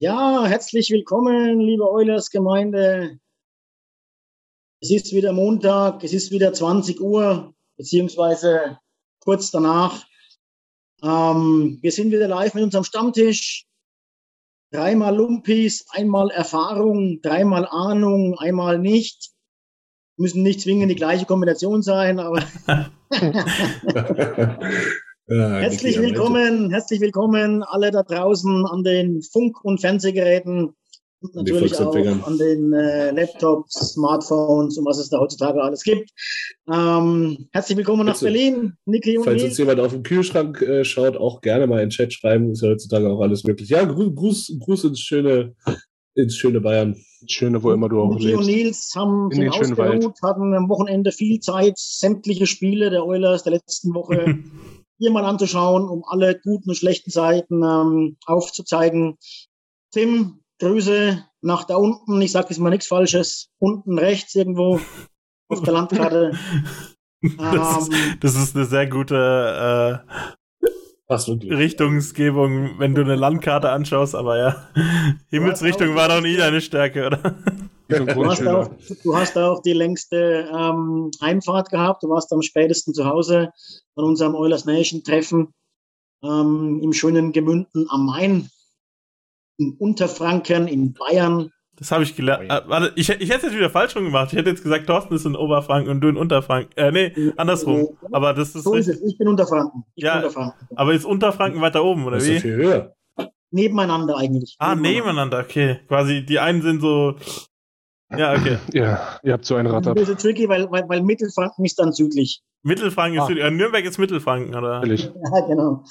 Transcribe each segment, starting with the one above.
Ja, herzlich willkommen, liebe Eulers-Gemeinde. Es ist wieder Montag, es ist wieder 20 Uhr, beziehungsweise kurz danach. Ähm, wir sind wieder live mit unserem Stammtisch. Dreimal Lumpis, einmal Erfahrung, dreimal Ahnung, einmal nicht. Müssen nicht zwingend die gleiche Kombination sein, aber Ja, Herzlich willkommen, herzlich willkommen alle da draußen an den Funk- und Fernsehgeräten und An den natürlich auch an den äh, Laptops, Smartphones und was es da heutzutage alles gibt. Ähm, herzlich willkommen nach Bitte. Berlin, Niki und Falls uns jemand auf den Kühlschrank äh, schaut, auch gerne mal in den Chat schreiben. Ist ja heutzutage auch alles möglich. Ja, Gru Gruß, Gruß ins schöne, ins schöne Bayern. Schöne, wo immer du auch Niki und lebst. Nils haben In den ausgeruht, hatten am Wochenende viel Zeit, sämtliche Spiele der Oilers der letzten Woche hier mal anzuschauen, um alle guten und schlechten Seiten ähm, aufzuzeigen. Tim, Grüße nach da unten. Ich sage jetzt mal nichts Falsches. Unten rechts irgendwo auf der Landkarte. Das ist, Ähm, das ist eine sehr gute äh. Richtungsgebung, wenn du eine Landkarte anschaust, aber ja. Himmelsrichtung war doch nie deine Stärke, oder? Du hast, auch, du hast auch die längste ähm, Heimfahrt gehabt. Du warst am spätesten zu Hause von unserem Oilers Nation Treffen ähm, im schönen Gemünden am Main, in Unterfranken, in Bayern. Das habe ich gelernt. Äh, warte, ich, ich hätte es jetzt wieder falsch rum gemacht. Ich hätte jetzt gesagt, Thorsten ist in Oberfranken und du in Unterfranken. Äh, nee, andersrum. Aber das ist So ist richtig. es. Ich bin Unterfranken. Ich Ja, bin Unterfranken. Aber ist Unterfranken weiter oben, oder Das ist ja wie? viel höher. Nebeneinander eigentlich. Ah, nebeneinander, okay. Quasi, die einen sind so. Ja, okay. Ja, ihr habt so ein Das Rad ist ein ab. bisschen tricky, weil, weil, weil Mittelfranken ist dann südlich. Mittelfranken ist Ah. Süd. Äh, Nürnberg ist Mittelfranken, oder? Ehrlich. Ja, genau.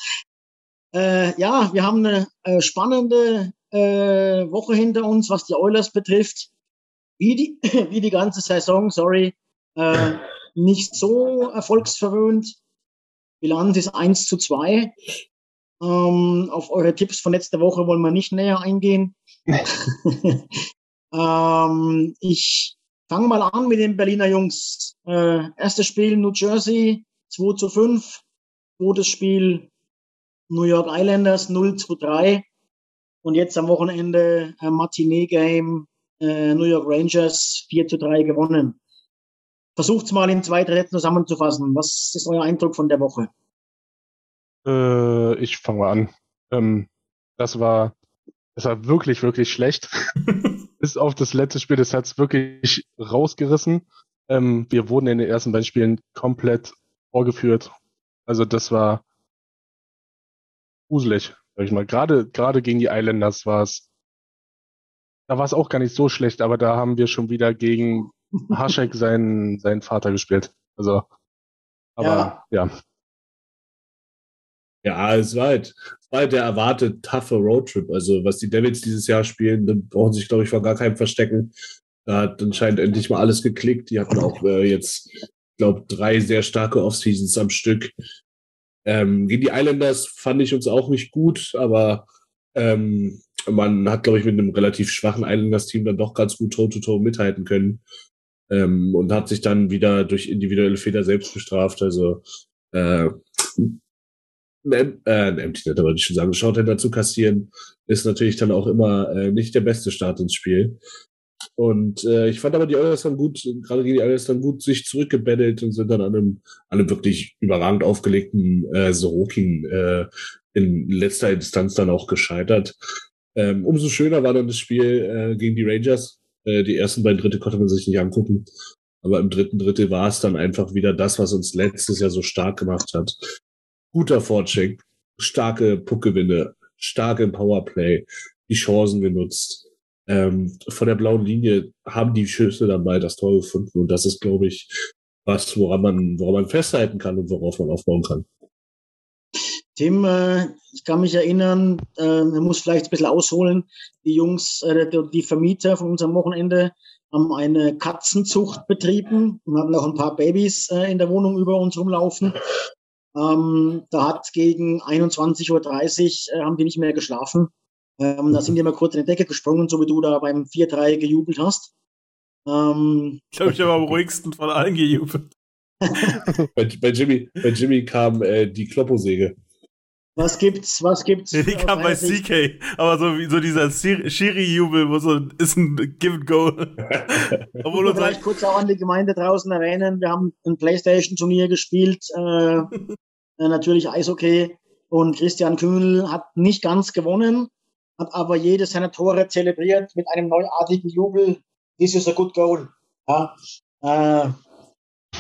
Äh, ja, wir haben eine äh, spannende äh, Woche hinter uns, was die Oilers betrifft. Wie die, wie die ganze Saison, sorry, äh, nicht so erfolgsverwöhnt. Bilanz ist 1 zu 2. Ähm, auf eure Tipps von letzter Woche wollen wir nicht näher eingehen. Ähm, ich fange mal an mit den Berliner Jungs. Äh, erstes Spiel New Jersey 2 zu 5. Zweites Spiel New York Islanders 0 zu 3. Und jetzt am Wochenende äh, Matinee-Game äh, New York Rangers 4 zu 3 gewonnen. Versucht's mal in zwei, drei Sätzen zusammenzufassen. Was ist euer Eindruck von der Woche? Äh, ich fange mal an. Ähm, das war, das war wirklich, wirklich schlecht. Bis auf das letzte Spiel, das hat's wirklich rausgerissen. Ähm, wir wurden in den ersten beiden Spielen komplett vorgeführt. Also das war gruselig, sag ich mal. Gerade, gerade gegen die Islanders war es, da war es auch gar nicht so schlecht, aber da haben wir schon wieder gegen Haschek seinen, seinen Vater gespielt. Also, aber ja. Ja, es war halt, es war halt der erwartet taffe Roadtrip. Also, was die Devils dieses Jahr spielen, dann brauchen sie sich, glaube ich, vor gar keinem verstecken. Da hat anscheinend endlich mal alles geklickt. Die hatten auch äh, jetzt, glaube drei sehr starke Offseasons am Stück. Ähm, gegen die Islanders fand ich uns auch nicht gut, aber ähm, man hat, glaube ich, mit einem relativ schwachen Islanders-Team dann doch ganz gut Toe-to-Toe mithalten können. Ähm, und hat sich dann wieder durch individuelle Fehler selbst bestraft. Also äh, ein, äh, ein Empty Net, wollte ich schon sagen, Shorthander zu kassieren, ist natürlich dann auch immer äh, nicht der beste Start ins Spiel. Und äh, ich fand aber die Oilers dann gut, gerade gegen die Oilers dann gut sich zurückgebettelt und sind dann an einem, an einem wirklich überragend aufgelegten äh, Sorokin äh, in letzter Instanz dann auch gescheitert. Ähm, umso schöner war dann das Spiel äh, gegen die Rangers. Äh, die ersten beiden Dritte konnte man sich nicht angucken. Aber im dritten Drittel war es dann einfach wieder das, was uns letztes Jahr so stark gemacht hat. Guter Vorcheck, starke Puckgewinne, stark im Powerplay, die Chancen genutzt. Ähm, von der blauen Linie haben die Schüsse mal das Tor gefunden. Und das ist, glaube ich, was, woran man, woran man festhalten kann und worauf man aufbauen kann. Tim, äh, ich kann mich erinnern, äh, man muss vielleicht ein bisschen ausholen. Die Jungs, äh, die Vermieter von unserem Wochenende haben eine Katzenzucht betrieben und hatten auch ein paar Babys äh, in der Wohnung über uns rumlaufen. Ähm, da hat gegen 21.30 Uhr äh, haben die nicht mehr geschlafen. Ähm, da sind die mal kurz in die Decke gesprungen, so wie du da beim 4-3 gejubelt hast. Ähm, ich glaube, ich habe am ruhigsten von allen gejubelt. bei, bei, Jimmy, bei Jimmy kam äh, die Klopposäge. Was gibt's? Was gibt's? Ja, die kam bei CK, aber so wie so dieser Schiri-Jubel, wo so ist ein Give and Go. Obwohl uns vielleicht kurz auch an die Gemeinde draußen erwähnen. Wir haben ein Playstation-Turnier gespielt, äh, äh, natürlich Eishockey. Und Christian Kühnel hat nicht ganz gewonnen, hat aber jedes seiner Tore zelebriert mit einem neuartigen Jubel. This is a good goal. Ja, äh,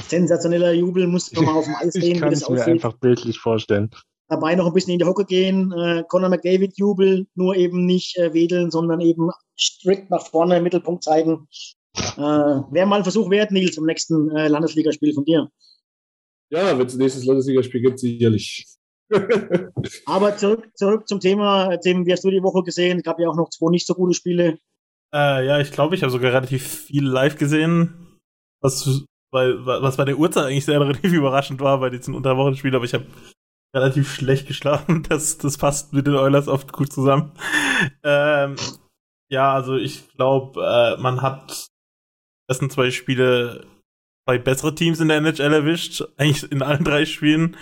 sensationeller Jubel, muss man mal auf dem Eis sehen, ich kann es mir einfach bildlich vorstellen dabei noch ein bisschen in die Hocke gehen. Äh, Conor McDavid Jubel, nur eben nicht äh, wedeln, sondern eben strikt nach vorne, Mittelpunkt zeigen. Äh, Wäre mal ein Versuch wert, Nils, zum nächsten äh, Landesligaspiel von dir. Ja, wenn es nächstes Landesligaspiel gibt, sicherlich. Aber zurück, zurück zum Thema, Tim, wie hast du die Woche gesehen? Es gab ja auch noch zwei nicht so gute Spiele. Äh, ja, ich glaube, ich habe sogar relativ viel live gesehen, was, weil, was bei der Uhrzeit eigentlich sehr relativ überraschend war bei diesen Unterwochenspielen, aber ich habe relativ schlecht geschlafen. Das, das passt mit den Oilers oft gut zusammen. Ähm, ja, also ich glaube, äh, man hat ersten zwei Spiele bei bessere Teams in der NHL erwischt, eigentlich in allen drei Spielen.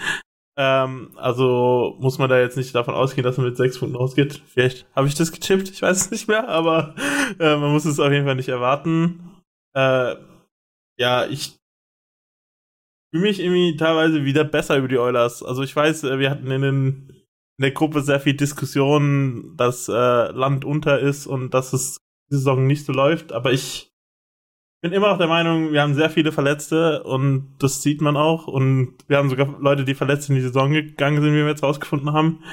Ähm, also muss man da jetzt nicht davon ausgehen, dass man mit sechs Punkten rausgeht. Vielleicht habe ich das gechippt, ich weiß es nicht mehr, aber äh, man muss es auf jeden Fall nicht erwarten. Äh, ja, ich fühle mich irgendwie teilweise wieder besser über die Oilers. Also ich weiß, äh, wir hatten in, den, in der Gruppe sehr viel Diskussion, dass äh, Land unter ist und dass es die Saison nicht so läuft, aber ich bin immer noch der Meinung, wir haben sehr viele Verletzte und das sieht man auch und wir haben sogar Leute, die verletzt in die Saison gegangen sind, wie wir jetzt rausgefunden haben.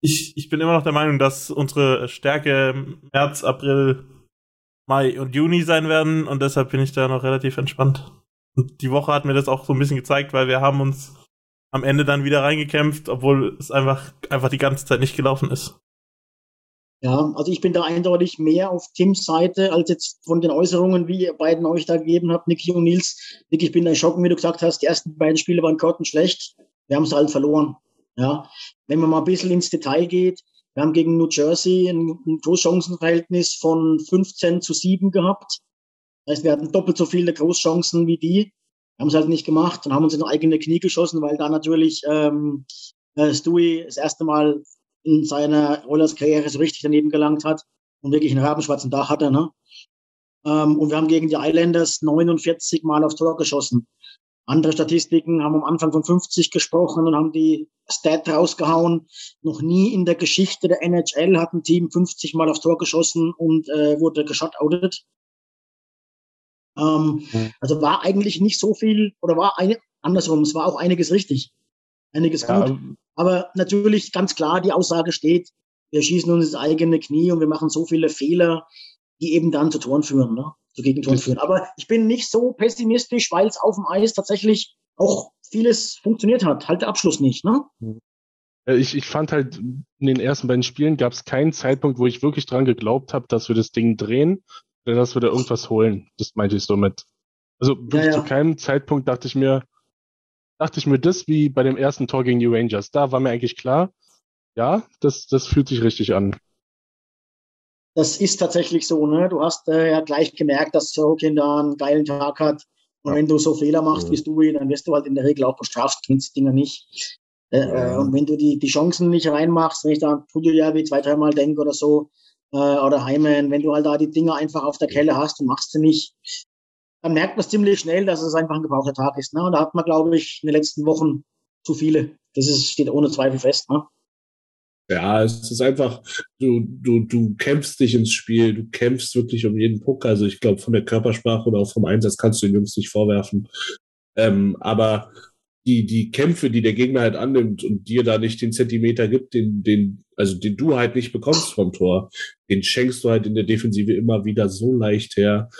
Ich, ich bin immer noch der Meinung, dass unsere Stärke März, April, Mai und Juni sein werden und deshalb bin ich da noch relativ entspannt. Die Woche hat mir das auch so ein bisschen gezeigt, weil wir haben uns am Ende dann wieder reingekämpft, obwohl es einfach, einfach die ganze Zeit nicht gelaufen ist. Ja, also ich bin da eindeutig mehr auf Tims Seite als jetzt von den Äußerungen, wie ihr beiden euch da gegeben habt, Niki und Nils. Nick, ich bin da schocken, wie du gesagt hast, die ersten beiden Spiele waren Karten schlecht. Wir haben es halt verloren. Ja, wenn man mal ein bisschen ins Detail geht, wir haben gegen New Jersey ein, ein Großchancenverhältnis von 15 zu 7 gehabt. Das heißt, wir hatten doppelt so viele Großchancen wie die, haben es halt nicht gemacht und haben uns in eigene Knie geschossen, weil da natürlich ähm, äh, Stewie das erste Mal in seiner Oilers-Karriere so richtig daneben gelangt hat und wirklich einen rabenschwarzen Dach hatte. Ne? Ähm, und wir haben gegen die Islanders 49 Mal aufs Tor geschossen. Andere Statistiken haben am Anfang von 50 gesprochen und haben die Stat rausgehauen. Noch nie in der Geschichte der NHL hat ein Team 50 Mal aufs Tor geschossen und äh, wurde geshutoutet. Ähm. Also war eigentlich nicht so viel oder war eine, andersrum, es war auch einiges richtig. Einiges ja, gut. Aber natürlich ganz klar, die Aussage steht, wir schießen uns ins eigene Knie und wir machen so viele Fehler, die eben dann zu Toren führen, ne? zu Gegentoren führen. Aber ich bin nicht so pessimistisch, weil es auf dem Eis tatsächlich auch vieles funktioniert hat. Halt der Abschluss nicht, ne? Ich, ich fand halt, in den ersten beiden Spielen gab es keinen Zeitpunkt, wo ich wirklich dran geglaubt habe, dass wir das Ding drehen dass wir da irgendwas holen. Das meinte ich somit. Also ja, ja. zu keinem Zeitpunkt dachte ich mir, dachte ich mir das wie bei dem ersten Tor gegen die Rangers. Da war mir eigentlich klar, ja, das, das fühlt sich richtig an. das ist tatsächlich so. Ne? Du hast äh, ja gleich gemerkt, dass Sorokin da einen geilen Tag hat. Und wenn du so Fehler machst, Mhm. wie du, dann wirst du halt in der Regel auch bestraft, kennst die Dinger nicht. Äh, Ja. äh, und wenn du die, die Chancen nicht reinmachst, wenn ich da an Pudeljavi zwei, dreimal denke oder so, äh, oder Heimen, wenn du halt da die Dinger einfach auf der Kelle hast und machst sie nicht, dann merkt man ziemlich schnell, dass es einfach ein gebrauchter Tag ist. Ne? Und da hat man, glaube ich, in den letzten Wochen zu viele. Das ist, steht ohne Zweifel fest. Ne? Ja, es ist einfach, du, du, du kämpfst dich ins Spiel, du kämpfst wirklich um jeden Puck. Also ich glaube, von der Körpersprache oder auch vom Einsatz kannst du den Jungs nicht vorwerfen. Ähm, aber die, die Kämpfe, die der Gegner halt annimmt und dir da nicht den Zentimeter gibt, den, den, also den du halt nicht bekommst vom Tor, den schenkst du halt in der Defensive immer wieder so leicht her.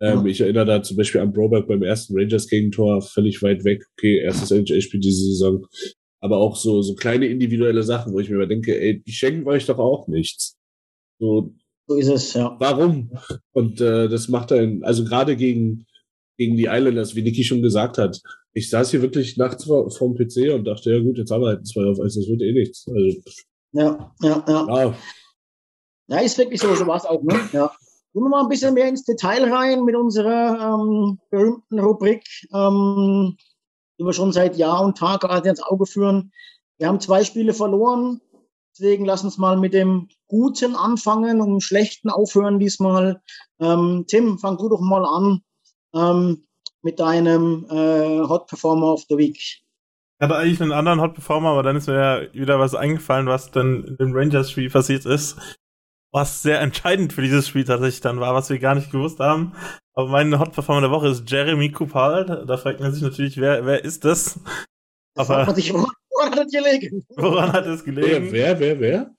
Ähm, Ich erinnere da zum Beispiel an Broberg beim ersten Rangers-Gegentor, völlig weit weg. Okay, erstes NHL-Spiel diese Saison. Aber auch so, so kleine individuelle Sachen, wo ich mir immer denke, ey, die schenken euch doch auch nichts. So, So ist es, ja. warum? Und äh, das macht einen, also gerade gegen, gegen die Islanders, wie Niki schon gesagt hat, ich saß hier wirklich nachts vor, vorm PC und dachte, ja gut, jetzt haben wir halt zwei auf eins, das wird eh nichts. Also, Ja, ja, ja. ja, Ja, ist wirklich so, so war es auch, ne? Ja. Gehen wir mal ein bisschen mehr ins Detail rein mit unserer ähm, berühmten Rubrik, ähm, die wir schon seit Jahr und Tag gerade ins Auge führen. Wir haben zwei Spiele verloren, deswegen lass uns mal mit dem Guten anfangen und dem Schlechten aufhören diesmal. Ähm, Tim, fang du doch mal an ähm, mit deinem äh, Hot Performer of the Week. Ich hatte eigentlich einen anderen Hot Performer, aber dann ist mir ja wieder was eingefallen, was dann in dem Rangers-Spiel passiert ist. Was sehr entscheidend für dieses Spiel tatsächlich dann war, was wir gar nicht gewusst haben. Aber mein Hot Performer der Woche ist Jeremy Kupal. Da fragt man sich natürlich, wer, wer ist das? Da fragt man Aber sich, woran woran hat das gelegen? woran hat es wer, gelegen? wer, wer, wer?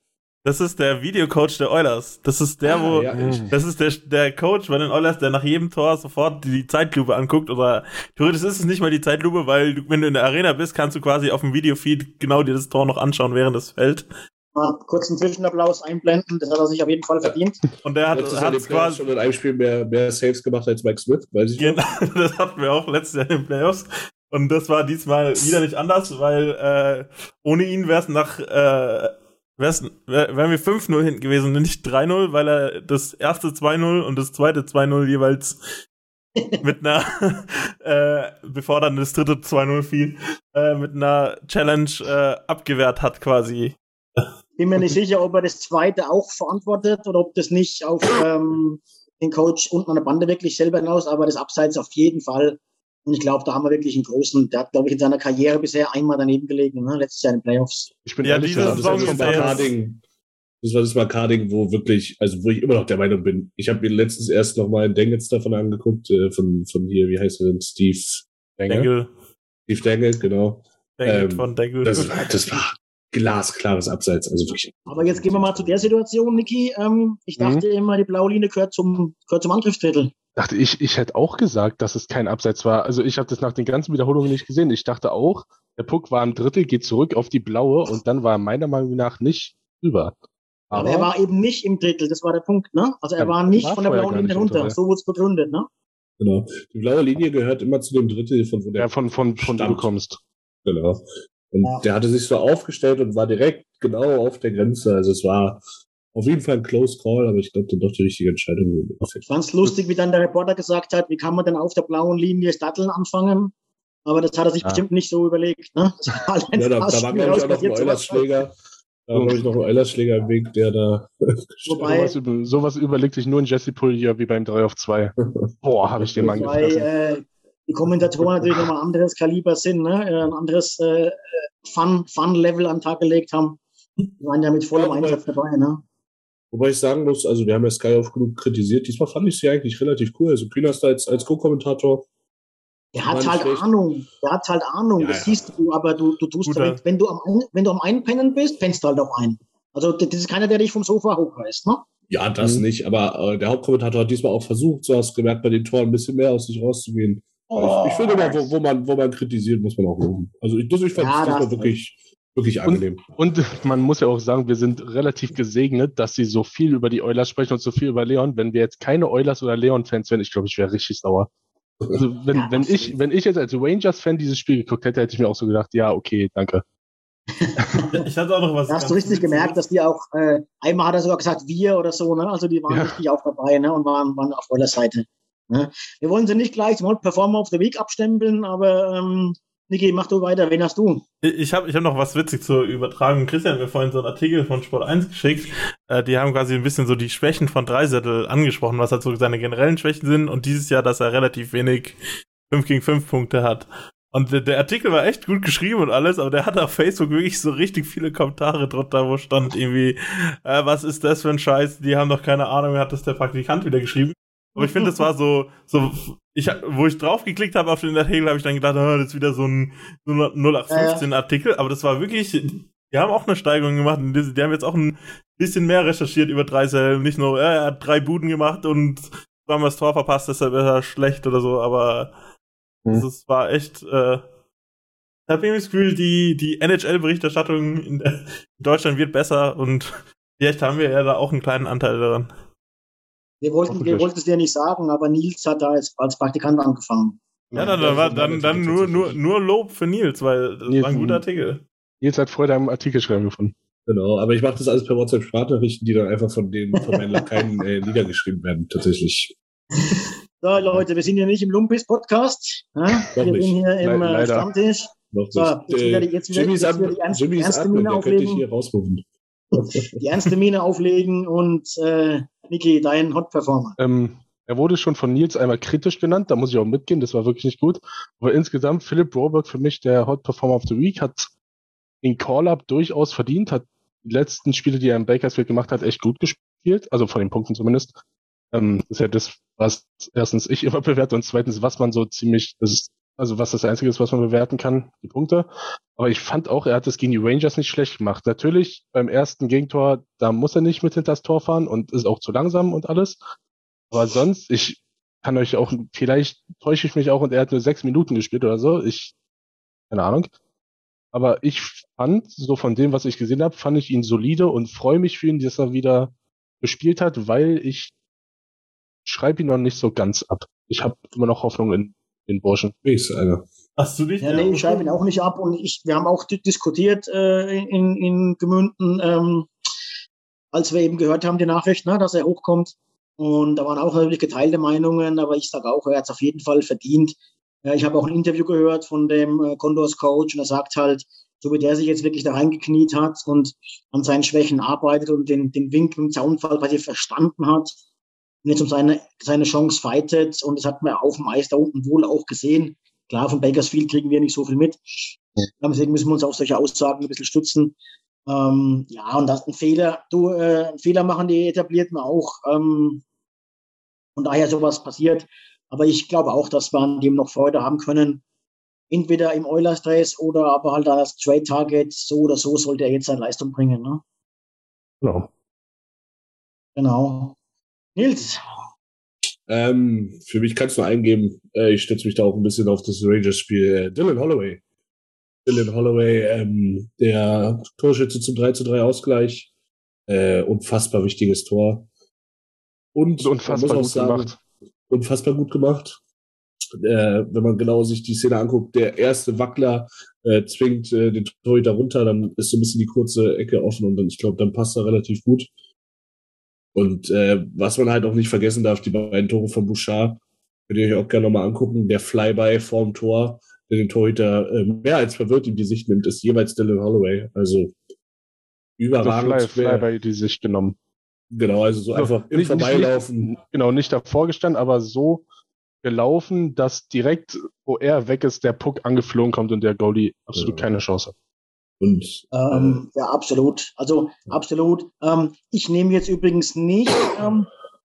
Das ist der Videocoach der Oilers. Das ist der, wo, Ah, ja, ich, das ist der, der Coach bei den Oilers, der nach jedem Tor sofort die Zeitlupe anguckt. Oder theoretisch ist es nicht mal die Zeitlupe, weil du, wenn du in der Arena bist, kannst du quasi auf dem Videofeed genau dir das Tor noch anschauen, während es fällt. Mal kurz einen Zwischenapplaus einblenden, das hat er sich auf jeden Fall verdient. Und der hat, den Playoffs quasi, schon in einem Spiel mehr, mehr Saves gemacht als Mike Smith, weiß ich genau, noch. das hatten wir auch letztes Jahr in den Playoffs. Und das war diesmal wieder nicht anders, weil äh, ohne ihn wäre es nach äh, wär, wären wir 5-0 hinten gewesen und nicht 3-0, weil er das erste 2-0 und das zweite 2-0 jeweils mit einer, äh, bevor dann das dritte 2-0 fiel, äh, mit einer Challenge äh, abgewehrt hat quasi. Bin mir nicht sicher, ob er das zweite auch verantwortet oder ob das nicht auf ähm, den Coach unten an der Bande wirklich selber hinaus, aber das Abseits auf jeden Fall. Und ich glaube, da haben wir wirklich einen großen, der hat, glaube ich, in seiner Karriere bisher einmal daneben gelegen, ne? letztes Jahr in den Playoffs. Ich bin Ja, ehrlich, das Das war das jetzt- Markarding. Das war das Markarding, wo wirklich, also wo ich immer noch der Meinung bin. Ich habe mir letztens erst noch mal einen Dengels davon angeguckt, äh, von, von hier, wie heißt er denn? Steve Dengel, Steve Dangle, genau. Dengel Ähm, von Dengel. Das war, das war glasklares Abseits, also wirklich. Aber jetzt gehen wir mal zu der Situation, Niki. Ähm, ich dachte immer, die blaue Linie gehört zum, gehört zum Angriffsdrittel. dachte ich, ich hätte auch gesagt, dass es kein Abseits war. Also ich habe das nach den ganzen Wiederholungen nicht gesehen. Ich dachte auch, der Puck war im Drittel, geht zurück auf die blaue und dann war er meiner Meinung nach nicht über. Aber, er war eben nicht im Drittel, das war der Punkt, ne? Also er war nicht war von der blauen Linie runter. unter, So wurde es begründet, ne? Genau. Die blaue Linie gehört immer zu dem Drittel, von wo der ja, von, von, von wo du kommst. Genau. Und Ja. der hatte sich so aufgestellt und war direkt genau auf der Grenze. Also es war auf jeden Fall ein Close Call, aber ich glaube dann doch die richtige Entscheidung. Ich fand's lustig, wie dann der Reporter gesagt hat, wie kann man denn auf der blauen Linie Datteln anfangen? Aber das hat er sich Ja. bestimmt nicht so überlegt, ne? Das war halt Ja, da, da war, glaube ich, auch noch ein. Eulerschläger. Da war, glaube ich, noch ein Eulerschläger im Weg, der da. Wobei- Sowas, über, sowas überlegt sich nur ein Jesse Pullier wie beim 3 auf 2. Boah, habe ich den Mann Wobei gefressen. äh, die Kommentatoren natürlich nochmal ein anderes Kaliber sind, ne? Äh, ein anderes äh, Fun- Fun-Level an den Tag gelegt haben. Die waren ja mit vollem Einsatz dabei, ne? Wobei ich sagen muss, also wir haben ja Sky oft genug kritisiert. Diesmal fand ich sie eigentlich relativ cool. Also Kühnerst als, als Co-Kommentator. Der hat halt schlecht. Ahnung. Der hat halt Ahnung. Ja, das ja. siehst du, aber du, du tust, Guter. wenn, wenn, du am, wenn du am Einpennen bist, pennst du halt auch ein. Also das ist keiner, der dich vom Sofa hochreißt, ne? Ja, das Mhm. nicht, aber äh, der Hauptkommentator hat diesmal auch versucht, so hast du gemerkt, bei den Toren ein bisschen mehr aus sich rauszugehen. Aber ich, ich finde immer, wo, wo, man, wo man kritisiert, muss man auch loben. Also ich, das, ich fand Ja, es da diesmal hast du wirklich, wirklich angenehm. Und man muss ja auch sagen, wir sind relativ gesegnet, dass sie so viel über die Oilers sprechen und so viel über Leon. Wenn wir jetzt keine Oilers oder Leon-Fans wären, ich glaube, ich wäre richtig sauer. Also wenn, Ja, wenn ich, wenn ich jetzt als Rangers-Fan dieses Spiel geguckt hätte, hätte ich mir auch so gedacht, ja, okay, danke. ich hatte auch noch was. Da hast du richtig gemerkt, dass die auch, äh, einmal hat er sogar gesagt, wir oder so, ne? Also die waren ja. richtig auch dabei, ne? Und waren, waren auf eurer Seite. Ne? Wir wollen sie nicht gleich zum Performer of the Week abstempeln, aber ähm, Niki, mach du weiter. Wen hast du? Ich habe ich hab noch was witzig zur Übertragung. Christian hat mir vorhin so einen Artikel von Sport 1 geschickt. Äh, die haben quasi ein bisschen so die Schwächen von Dreisettel angesprochen, was halt so seine generellen Schwächen sind. Und dieses Jahr, dass er relativ wenig 5 gegen 5 Punkte hat. Und der, der Artikel war echt gut geschrieben und alles, aber der hatte auf Facebook wirklich so richtig viele Kommentare drunter, wo stand irgendwie, äh, was ist das für ein Scheiß? Die haben doch keine Ahnung, hat das der Praktikant wieder geschrieben. Aber ich finde, das war so, so, ich, wo ich draufgeklickt habe auf den Artikel, habe ich dann gedacht, oh, das ist wieder so ein 0815 Artikel, aber das war wirklich, die haben auch eine Steigerung gemacht. Die, haben jetzt auch ein bisschen mehr recherchiert über Dreisel, nicht nur, er hat drei Buden gemacht und zweimal das Tor verpasst, deshalb ist er schlecht oder so, aber mhm. das war echt, äh, ich habe irgendwie das Gefühl, die, die NHL-Berichterstattung in, in Deutschland wird besser und vielleicht haben wir ja da auch einen kleinen Anteil daran. Wir wollten, wir wollten es dir nicht sagen, aber Nils hat da als, als Praktikant angefangen. Ja, dann, dann, dann, dann nur, nur, nur Lob für Nils, weil das Nils, war ein guter Artikel. Nils hat vorher deinen Artikel schreiben gefunden. Genau, aber ich mache das alles per WhatsApp-Sprachnachrichten, die dann einfach von den von meinen Lakaien äh, niedergeschrieben werden, tatsächlich. So, Leute, wir sind hier nicht im Lumpis-Podcast. Ja? Wir sind hier im äh, Stammtisch. Noch so, jetzt wieder, jetzt wieder, Jimmys jetzt wieder die ernste, Jimmys ernste Mine auflegen. hier rausrufen. die ernste Mine auflegen und äh, Niki, dein Hot Performer. Ähm, er wurde schon von Nils einmal kritisch genannt, da muss ich auch mitgehen, das war wirklich nicht gut. Aber insgesamt, Philipp Broberg für mich der Hot Performer of the Week, hat den Call-Up durchaus verdient, hat die letzten Spiele, die er in Bakersfield gemacht hat, echt gut gespielt, also von den Punkten zumindest. Ähm, das ist ja das, was erstens ich immer bewerte und zweitens, was man so ziemlich, das ist, also was das Einzige ist, was man bewerten kann, die Punkte. Aber ich fand auch, er hat es gegen die Rangers nicht schlecht gemacht. Natürlich beim ersten Gegentor, da muss er nicht mit hinter das Tor fahren und ist auch zu langsam und alles. Aber sonst, ich kann euch auch, vielleicht täusche ich mich auch und er hat nur sechs Minuten gespielt oder so. Ich, keine Ahnung. Aber ich fand, so von dem, was ich gesehen habe, fand ich ihn solide und freue mich für ihn, dass er wieder gespielt hat, weil ich schreibe ihn noch nicht so ganz ab. Ich habe immer noch Hoffnung in den Burschen. Wie ist einer? Hast du dich? Ja, nee, ich schreibe ihn auch nicht ab und ich, wir haben auch diskutiert äh, in, in Gemünden, ähm, als wir eben gehört haben, die Nachricht, ne, dass er hochkommt. Und da waren auch natürlich geteilte Meinungen, aber ich sage auch, er hat es auf jeden Fall verdient. Ja, ich habe auch ein Interview gehört von dem äh, Condors Coach und er sagt halt, so wie der sich jetzt wirklich da reingekniet hat und an seinen Schwächen arbeitet und den, den Wink im Zaunfall quasi verstanden hat jetzt um seine, seine Chance fightet und das hat man auf dem Eis da unten wohl auch gesehen. Klar, von Bakersfield kriegen wir nicht so viel mit. Deswegen müssen wir uns auf solche Aussagen ein bisschen stützen. Ähm, ja, und das ist ein Fehler. Du, äh, einen Fehler machen die Etablierten auch. Ähm, von daher sowas passiert. Aber ich glaube auch, dass wir an dem noch Freude haben können. Entweder im Oilers Dress oder aber halt als Trade Target. So oder so sollte er jetzt seine Leistung bringen. Ne? Genau. Genau. Nils. Ähm, für mich kannst du eingeben, äh, ich stütze mich da auch ein bisschen auf das Rangers-Spiel. Äh, Dylan Holloway. Dylan Holloway, ähm, der Torschütze zum 3 zu 3 Ausgleich. Äh, unfassbar wichtiges Tor. Und unfassbar gut sagen, gemacht. Unfassbar gut gemacht. Äh, wenn man genau sich die Szene anguckt, der erste Wackler äh, zwingt äh, den Torhüter runter, dann ist so ein bisschen die kurze Ecke offen und dann, ich glaube, dann passt er relativ gut. Und äh, was man halt auch nicht vergessen darf, die beiden Tore von Bouchard, könnt ihr euch auch gerne nochmal angucken, der Flyby vorm Tor, der den Torhüter äh, mehr als verwirrt in die Sicht nimmt, ist jeweils Dylan Holloway. Also überragend. Also Fly, Flyby die Sicht genommen. Genau, also so einfach im nicht, Vorbeilaufen. Nicht, genau, nicht davor gestanden, aber so gelaufen, dass direkt, wo er weg ist, der Puck angeflogen kommt und der Goalie absolut ja. keine Chance hat. Und, ähm, äh, ja, absolut. Also absolut. Ähm, ich nehme jetzt übrigens nicht ähm,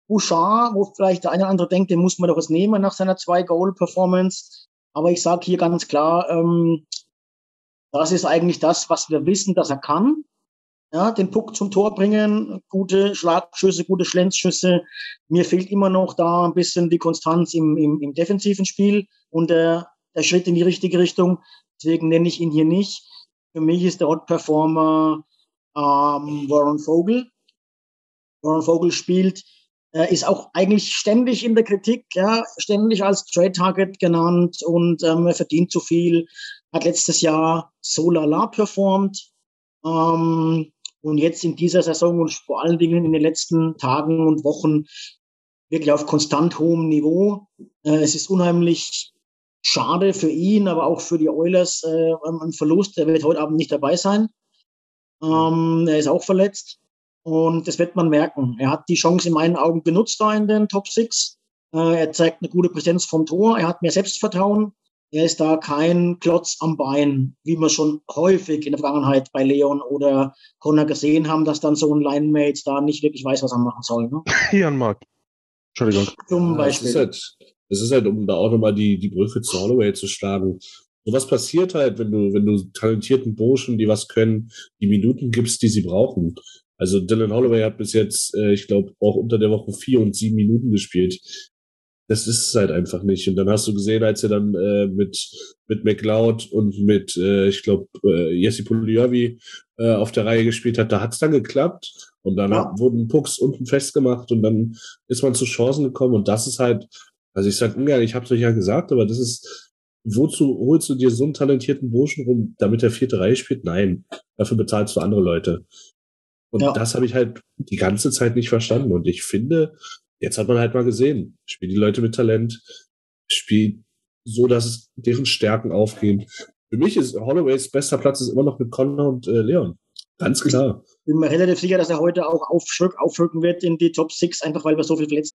Bouchard, wo vielleicht der eine oder andere denkt, den muss man doch was nehmen nach seiner zwei-Goal-Performance. Aber ich sage hier ganz klar, ähm, das ist eigentlich das, was wir wissen, dass er kann ja, den Puck zum Tor bringen, gute Schlagschüsse, gute Schlenzschüsse. Mir fehlt immer noch da ein bisschen die Konstanz im, im, im defensiven Spiel und der, der Schritt in die richtige Richtung. Deswegen nenne ich ihn hier nicht. Für mich ist der Hot Performer ähm, Warren Vogel. Warren Vogel spielt, äh, ist auch eigentlich ständig in der Kritik, ja, ständig als Trade Target genannt und ähm, er verdient zu viel. hat letztes Jahr so lala performt. Ähm, und jetzt in dieser Saison und vor allen Dingen in den letzten Tagen und Wochen wirklich auf konstant hohem Niveau. Äh, es ist unheimlich schade für ihn, aber auch für die Oilers äh, ein Verlust. Er wird heute Abend nicht dabei sein. Ähm, er ist auch verletzt. Und das wird man merken. Er hat die Chance in meinen Augen genutzt da in den Top Six. Äh, er zeigt eine gute Präsenz vom Tor. Er hat mehr Selbstvertrauen. Er ist da kein Klotz am Bein, wie wir schon häufig in der Vergangenheit bei Leon oder Connor gesehen haben, dass dann so ein Linemate da nicht wirklich weiß, was er machen soll. Ne? Jan Mark. Entschuldigung. Zum Ja, Beispiel. Es ist, halt, es ist halt, um da auch nochmal die, die Brücke zu Holloway zu schlagen. So was passiert halt, wenn du, wenn du talentierten Burschen, die was können, die Minuten gibst, die sie brauchen. Also Dylan Holloway hat bis jetzt, äh, ich glaube, auch unter der Woche vier und sieben Minuten gespielt. Das ist es halt einfach nicht. Und dann hast du gesehen, als er dann äh, mit mit McLeod und mit, äh, ich glaube, äh, Jesse Pugliavi äh, auf der Reihe gespielt hat, da hat's dann geklappt. Und dann Ja. hat, wurden Pucks unten festgemacht und dann ist man zu Chancen gekommen. Und das ist halt, also ich sag ungern, ich hab's euch ja gesagt, aber das ist, wozu holst du dir so einen talentierten Burschen rum, damit der vierte Reihe spielt? Nein, dafür bezahlst du andere Leute. Und Ja. das habe ich halt die ganze Zeit nicht verstanden. Und ich finde, jetzt hat man halt mal gesehen, spiel die Leute mit Talent, spiel so, dass es deren Stärken aufgehen. Für mich ist Holloways bester Platz ist immer noch mit Connor und äh, Leon. Ganz klar. Bin mir relativ sicher, dass er heute auch aufschrück, aufrücken wird in die Top Six, einfach weil wir so viel verletzt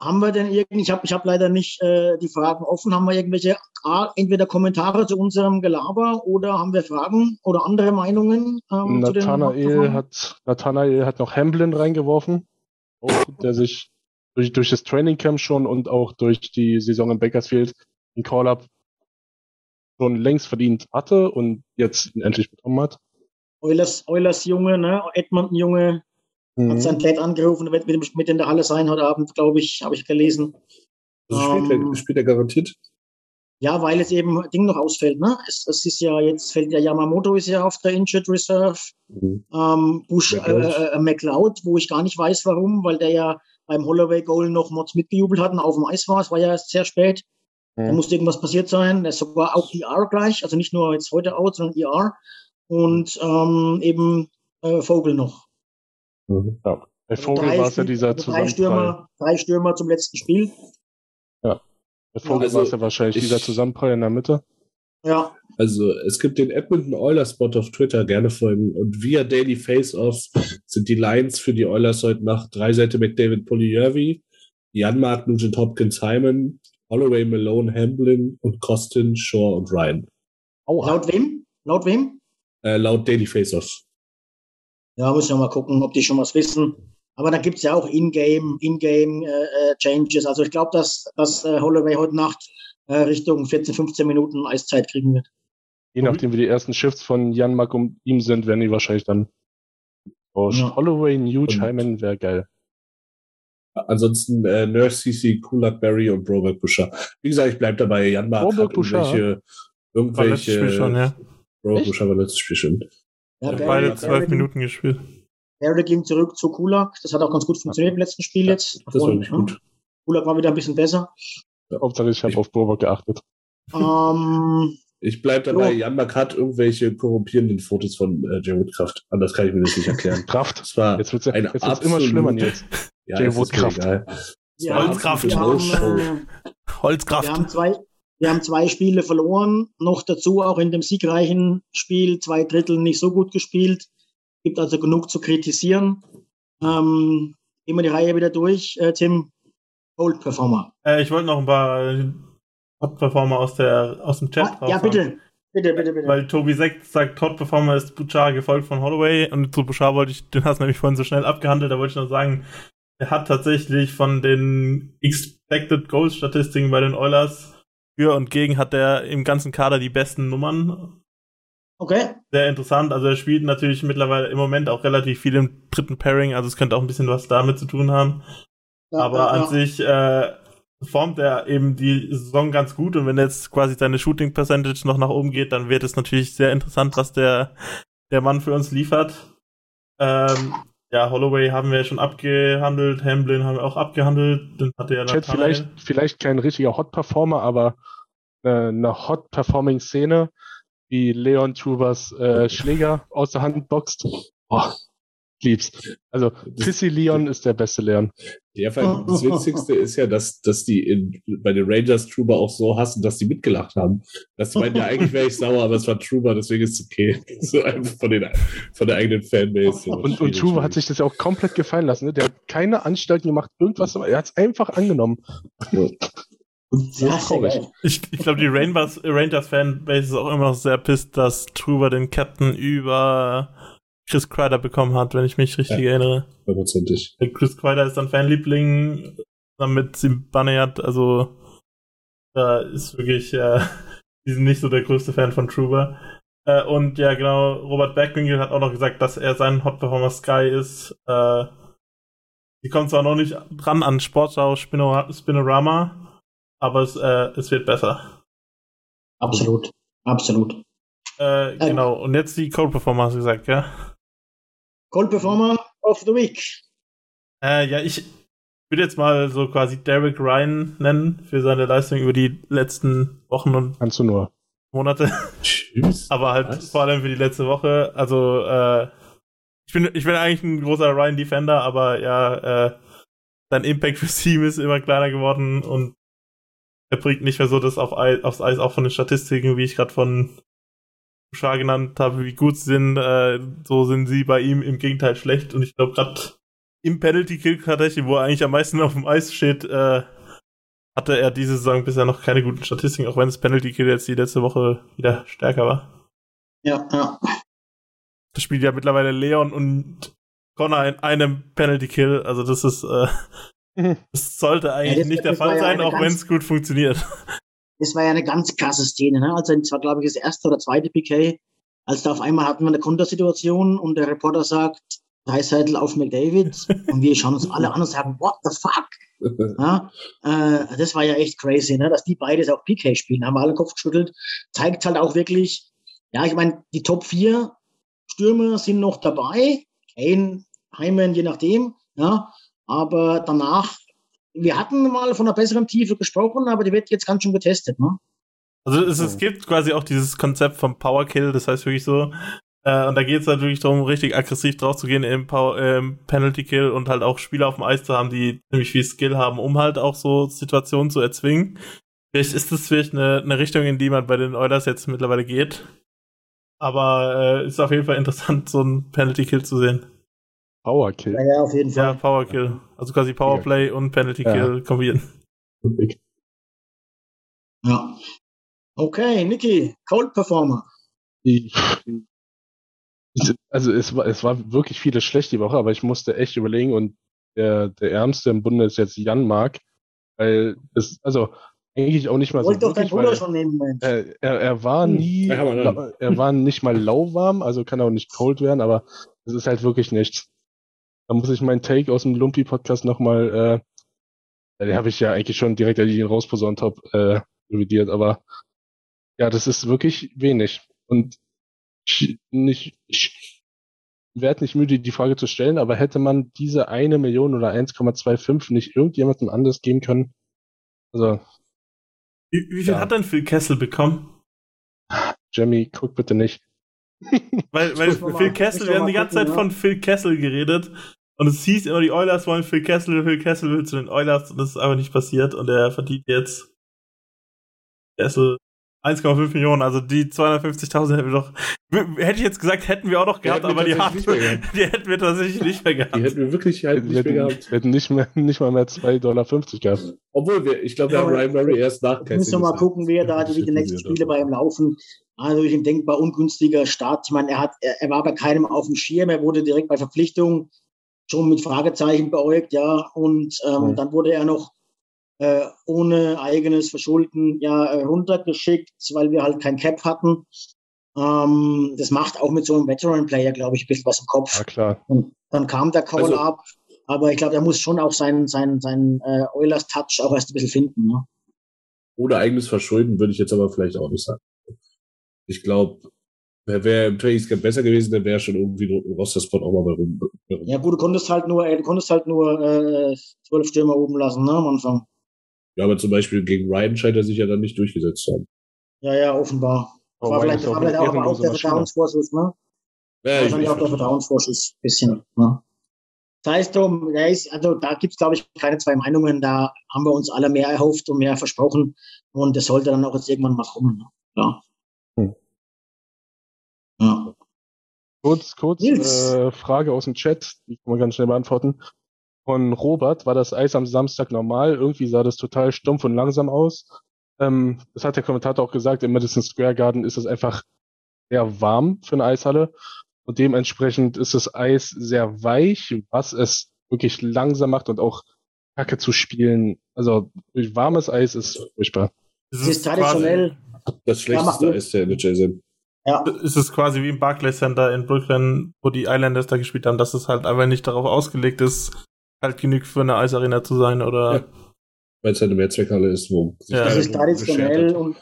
haben wir denn irgendwie, ich habe ich hab leider nicht äh, die Fragen offen, haben wir irgendwelche A, entweder Kommentare zu unserem Gelaber oder haben wir Fragen oder andere Meinungen? Ähm, Nathanael hat, Nathanael hat noch Hamblin reingeworfen, auch, der sich durch, durch das Training Camp schon und auch durch die Saison in Bakersfield den Call-Up schon längst verdient hatte und jetzt ihn endlich bekommen hat. Eulers, Eulers Junge, ne? Edmonton Junge, Mhm. hat sein Dad angerufen, wird mit, mit in der Halle sein heute Abend, glaube ich, habe ich gelesen. Also spielt, Ähm, er, spielt er garantiert? Ja, weil es eben Ding noch ausfällt, ne? Es, es ist ja jetzt fällt ja Yamamoto ist ja auf der Injured Reserve. Mhm. Ähm, Bush äh, McLeod. äh, McLeod, wo ich gar nicht weiß warum, weil der ja beim Holloway Goal noch Mods mitgejubelt hat und auf dem Eis war. Es war ja sehr spät. Da Mhm. musste irgendwas passiert sein. Ist sogar auch ER gleich, also nicht nur jetzt heute out, sondern ER. Und ähm, eben äh, Vogel noch. Mhm. Ja. Bei Also Vogel drei war es ja dieser also drei Zusammenprall. Stürmer, drei Stürmer zum letzten Spiel. Bei Vogel Also, war es ja wahrscheinlich ich- dieser Zusammenprall in der Mitte. Ja, Also es gibt den Edmonton Oilers Spot auf Twitter, gerne folgen. Und via Daily Face-Off sind die Lines für die Oilers heute Nacht drei Seite McDavid Pulijervi, Janmark Nugent Hopkins Hyman, Holloway Malone Hamblin und Costin, Shaw und Ryan. laut wem? Laut wem? Äh, laut Daily Face-Off. Ja, müssen wir mal gucken, ob die schon was wissen. Aber da gibt es ja auch In-Game, In-Game äh, äh, Changes. Also ich glaube, dass, dass äh, Holloway heute Nacht äh, Richtung 14, 15 Minuten Eiszeit kriegen wird. Je nachdem, wie die ersten Shifts von Jan Mark um ihm sind, werden die wahrscheinlich dann. Oh, Ja. Holloway, Und- Hyman wäre geil. Ansonsten äh, Nurse, CC, Kulak, Berry und Broberg Buscher. Wie gesagt, ich bleib dabei. Jan Mark Broberg hat Bouchard? irgendwelche, Spiel irgendwelche, schon, ja. Broberg Echt? Buscher war letztes Spiel schon. Ja, Ja, Barry- beide zwölf Minuten gespielt. Barry ging zurück zu Kulak. Das hat auch ganz gut funktioniert im letzten Spiel jetzt. Das war wirklich gut. Kulak war wieder ein bisschen besser. Hauptsache, ich habe auf Broberg geachtet. Ähm, Ich bleib dabei. Jan Mark hat irgendwelche korrumpierenden Fotos von äh, Jay Woodcraft. Anders kann ich mir das nicht erklären. Kraft. Das war Jetzt wird's, eine jetzt wird's immer schlimmer, Nils. ja, Jay es Woodcraft. wir Holzkraft. wir haben, äh, wir Holzkraft. haben zwei, wir haben zwei Spiele verloren. Noch dazu auch in dem siegreichen Spiel zwei Drittel nicht so gut gespielt. Gibt also genug zu kritisieren. Ähm, gehen wir die Reihe wieder durch. Äh, Tim, Old Performer. Äh, ich wollte noch ein paar Hot-Performer aus, der, aus dem Chat Ah, ja, bitte. Bitte, bitte, bitte. Weil Tobi 6 sagt, Hot Performer ist Bouchard gefolgt von Holloway. Und zu Bouchard wollte ich, den hast du nämlich vorhin so schnell abgehandelt, da wollte ich noch sagen, er hat tatsächlich von den Expected Goals Statistiken bei den Oilers für und gegen hat er im ganzen Kader die besten Nummern. Okay. Sehr interessant. Also er spielt natürlich mittlerweile im Moment auch relativ viel im dritten Pairing, also es könnte auch ein bisschen was damit zu tun haben. Ja, Aber ja, an ja. sich äh, performt er eben die Saison ganz gut und wenn jetzt quasi seine Shooting Percentage noch nach oben geht, dann wird es natürlich sehr interessant, was der, der Mann für uns liefert. Ähm, ja, Holloway haben wir ja schon abgehandelt, Hamblin haben wir auch abgehandelt, dann hatte ja Chat vielleicht, vielleicht kein richtiger Hot-Performer, aber äh, eine Hot-Performing-Szene, wie Leon Tubers äh, Schläger aus der Hand boxt. Oh, lieb's. Also, Pissy Leon ist der beste Leon. Vor allem das Witzigste ist ja, dass, dass die in, bei den Rangers Truber auch so hassen, dass die mitgelacht haben. Das meint ja, eigentlich wäre ich sauer, aber es war Truber, deswegen ist es okay. So einfach von, den, von der eigenen Fanbase. So. Und, und Truber hat sich das ja auch komplett gefallen lassen. Ne? Der hat keine Anstalten gemacht, irgendwas, er hat's einfach angenommen. Ja, ja. Ich, ich glaube, die Rangers, Rangers Fanbase ist auch immer noch sehr pisst, dass Truber den Captain über Chris Kreider bekommen hat, wenn ich mich richtig Ja. erinnere. Hundertprozentig. Der Chris Kreider ist dann Fanliebling, zusammen mit Zimbaniat, also da ist wirklich, äh, die sind nicht so der größte Fan von Truber. Äh, und ja, genau, Robert Backwinkel hat auch noch gesagt, dass er sein Hot Performer Sky ist. Äh, die kommt zwar noch nicht dran an Sportschau Spinora- Spinorama, aber es, äh, es wird besser. Absolut. Absolut. Äh, genau, und jetzt die Cold Performer, hast du gesagt, ja? Cold Performer of the Week. Äh, ja, ich würde jetzt mal so quasi Derek Ryan nennen für seine Leistung über die letzten Wochen und Kannst du nur. Monate. Tschüss. Aber halt Was? vor allem für die letzte Woche. Also, äh, ich bin, ich bin eigentlich ein großer Ryan-Defender, aber ja, äh, sein Impact fürs Team ist immer kleiner geworden und er bringt nicht mehr so das auf Eis, aufs Eis, auch von den Statistiken, wie ich gerade von Bouchard genannt habe, wie gut sie sind, äh, so sind sie bei ihm im Gegenteil schlecht und ich glaube gerade im Penalty Kill tatsächlich, wo er eigentlich am meisten auf dem Eis steht, äh, hatte er diese Saison bisher noch keine guten Statistiken, auch wenn das Penalty Kill jetzt die letzte Woche wieder stärker war. Ja, ja. Das spielt ja mittlerweile Leon und Connor in einem Penalty Kill, also das ist, äh, das sollte eigentlich Ja, das- nicht der Fall ja sein, auch wenn es gut funktioniert. Das war ja eine ganz krasse Szene. Ne? Also das war, glaube ich, das erste oder zweite PK. Als da auf einmal hatten wir eine Kontersituation und der Reporter sagt, Dreiseitel auf McDavid und wir schauen uns alle an und sagen, what the fuck? Ja, äh, das war ja echt crazy, ne? dass die beide auch PK spielen, haben wir alle Kopf geschüttelt. Zeigt halt auch wirklich, ja, ich meine, die Top 4 Stürmer sind noch dabei, Kane, Hyman, je nachdem, ja, aber danach, wir hatten mal von einer besseren Tiefe gesprochen, aber die wird jetzt ganz schön getestet, ne? Also es, es gibt quasi auch dieses Konzept vom Power Kill, das heißt wirklich so, äh, und da geht es halt wirklich darum, richtig aggressiv drauf zu gehen im, Power, im Penalty Kill und halt auch Spieler auf dem Eis zu haben, die ziemlich viel Skill haben, um halt auch so Situationen zu erzwingen. Vielleicht ist das vielleicht eine, eine Richtung, in die man bei den Oilers jetzt mittlerweile geht. Aber äh, ist auf jeden Fall interessant, so ein Penalty Kill zu sehen. Powerkill. Ja, ja, auf jeden Ja, Fall. Power Kill. Also quasi Powerplay und Penalty Ja. Kill kombinieren. Ja. Okay, Niki, Cold Performer. Ich, also es war, es war wirklich vieles schlecht die Woche, aber ich musste echt überlegen und der, der Ärmste im Bunde ist jetzt Jan Mark, weil es, also eigentlich auch nicht mal Wollte so doch dein Bruder schon nehmen, Mensch. äh, er, er war Hm. nie, Ja, er war nicht mal lauwarm, also kann auch nicht cold werden, aber es ist halt wirklich nichts. Da muss ich meinen Take aus dem Lumpy-Podcast nochmal, äh, den habe ich ja eigentlich schon direkt, als ich ihn rausposaunt habe, äh, revidiert, aber ja, das ist wirklich wenig. Und ich, nicht, ich werde nicht müde, die Frage zu stellen, aber hätte man diese eine Million oder 1,25 nicht irgendjemandem anders geben können? Also, Wie, wie viel Ja. hat denn Phil Kessel bekommen? Jamie, guck bitte nicht. Weil, weil Phil Kessel, wir haben die ganze Zeit ja. von Phil Kessel geredet. Und es hieß immer, die Oilers wollen Phil Kessel, Phil Kessel will zu den Oilers. Und das ist einfach nicht passiert. Und er verdient jetzt Kessel 1,5 Millionen. Also die 250.000 hätten wir doch, hätte ich jetzt gesagt, hätten wir auch noch Die gehabt, wir aber die, haben, mehr die hätten wir tatsächlich nicht mehr gehabt. Die hätten wir wirklich halt Wir nicht mehr hätten, gehabt. wir hätten nicht, mehr, nicht mal mehr 2,50 Dollar gehabt. Obwohl, wir, ich glaube, wir Ja, haben Ryan Murray erst nach Jetzt müssen wir mal gucken, wer da die, die nächsten Spiele bei ihm laufen. Also ich denkbar ungünstiger Start. Ich meine, er hat, er, er war bei keinem auf dem Schirm, er wurde direkt bei Verpflichtung schon mit Fragezeichen beäugt, ja. Und ähm, Mhm. dann wurde er noch äh, ohne eigenes Verschulden ja äh, runtergeschickt, weil wir halt kein Cap hatten. Ähm, das macht auch mit so einem Veteran-Player, glaube ich, ein bisschen was im Kopf. Ja, klar. Und dann kam der Call Also-. Aber ich glaube, er muss schon auch seinen, seinen, seinen äh, Oilers-Touch auch erst ein bisschen finden. Ne? Ohne eigenes Verschulden würde ich jetzt aber vielleicht auch nicht sagen. Ich glaube, wer wäre im Trainingscamp besser gewesen, dann wäre schon irgendwie ein Roster-Spot auch mal bei rum. Ja gut, du konntest halt nur, äh, du konntest halt nur äh, zwölf Stürmer oben lassen, ne, am Anfang. Ja, aber zum Beispiel gegen Ryan scheint er sich ja dann nicht durchgesetzt zu haben. Ja, ja, offenbar. Aber war vielleicht, ist auch war vielleicht auch, aber auch der. Vertrauensvorschuss, ne? Ja, ich, Wahrscheinlich ich, auch der Vertrauensvorschuss, bisschen. Ne? Das heißt, um, also da gibt's glaube ich, keine zwei Meinungen. Da haben wir uns alle mehr erhofft und mehr versprochen. Und das sollte dann auch jetzt irgendwann mal kommen. Ne? Ja. Hm. Ja. Kurz, kurz, Nils. äh, Frage aus dem Chat, die kann man ganz schnell beantworten. Von Robert, war das Eis am Samstag normal? Irgendwie sah das total stumpf und langsam aus. Ähm, das hat der Kommentator auch gesagt, im Madison Square Garden ist es einfach sehr warm für eine Eishalle. Und dementsprechend ist das Eis sehr weich, was es wirklich langsam macht und auch Kacke zu spielen. Also durch warmes Eis ist furchtbar. Es ist traditionell, das schlechteste Ja, ist der NHL sind. Ja, es ist quasi wie im Barclays Center in Brooklyn, wo die Islanders da gespielt haben, dass es halt einfach nicht darauf ausgelegt ist, halt genug für eine Eisarena zu sein oder. Ja. Weil es halt eine Mehrzweckhalle ist, wo Ja. Das keiner ist traditionell und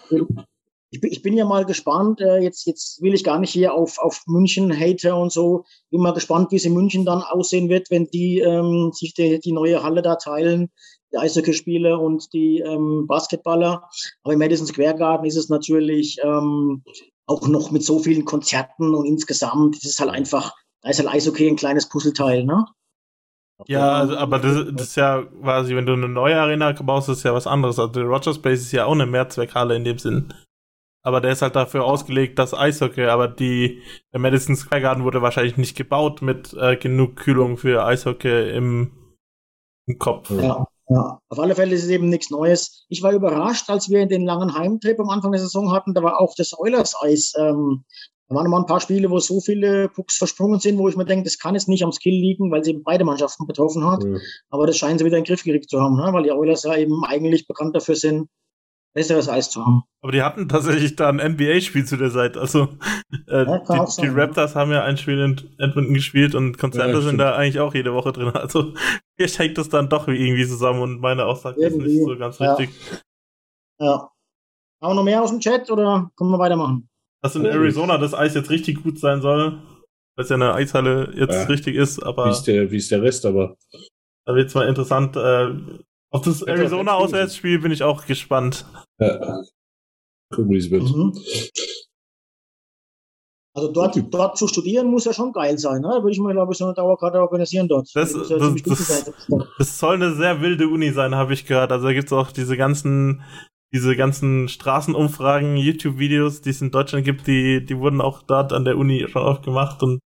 ich bin, ich bin ja mal gespannt, äh, jetzt, jetzt will ich gar nicht hier auf, auf München Hater und so, bin mal gespannt, wie es in München dann aussehen wird, wenn die ähm, sich die, die neue Halle da teilen, die Eishockeyspieler und die ähm, Basketballer. Aber im Madison Square Garden ist es natürlich ähm, auch noch mit so vielen Konzerten und insgesamt, es ist halt einfach, da ist halt Eishockey ein kleines Puzzleteil, ne? Ja, also, aber das, das ist ja quasi, wenn du eine neue Arena baust, ist ja was anderes. Also der Rogers Place ist ja auch eine Mehrzweckhalle in dem Sinn. Aber der ist halt dafür ausgelegt, dass Eishockey, aber die, der Madison Square Garden wurde wahrscheinlich nicht gebaut mit äh, genug Kühlung für Eishockey im, im Kopf. Ja, ja. Auf alle Fälle ist es eben nichts Neues. Ich war überrascht, als wir den langen Heimtrip am Anfang der Saison hatten, da war auch das Oilers-Eis. Ähm, da waren mal ein paar Spiele, wo so viele Pucks versprungen sind, wo ich mir denke, das kann jetzt nicht am Skill liegen, weil sie eben beide Mannschaften betroffen hat. Ja. Aber das scheinen sie wieder in den Griff gekriegt zu haben, ne? weil die Oilers ja eben eigentlich bekannt dafür sind, besseres Eis zu haben. Aber die hatten tatsächlich da ein NBA-Spiel zu der Zeit. Also äh, Ja, die, die Raptors haben ja ein Spiel in Edmonton gespielt und Konzerte Ja, sind da eigentlich auch jede Woche drin. Also hier hängt das dann doch irgendwie zusammen und meine Aussage ist Irgendwie, nicht so ganz ja. richtig. Ja. Haben wir noch mehr aus dem Chat oder können wir weitermachen? Dass in Arizona das Eis jetzt richtig gut sein soll, weil es ja eine Eishalle jetzt Ja. richtig ist, Wie aber ist, der, wie ist der Rest, aber da wird es mal interessant. Äh, auf das Ja, Arizona das ist Auswärtsspiel bin ich auch gespannt. ja. gucken, wie es wird. Mhm. Also dort, dort zu studieren muss ja schon geil sein, ne? Da würde ich mir, glaube ich, so eine Dauerkarte organisieren dort. Das- muss ja das- ziemlich gut das-. Das soll eine sehr wilde Uni sein, habe ich gehört. Also da gibt's auch diese ganzen, diese ganzen Straßenumfragen, YouTube-Videos, die es in Deutschland gibt, die, die wurden auch dort an der Uni schon oft gemacht und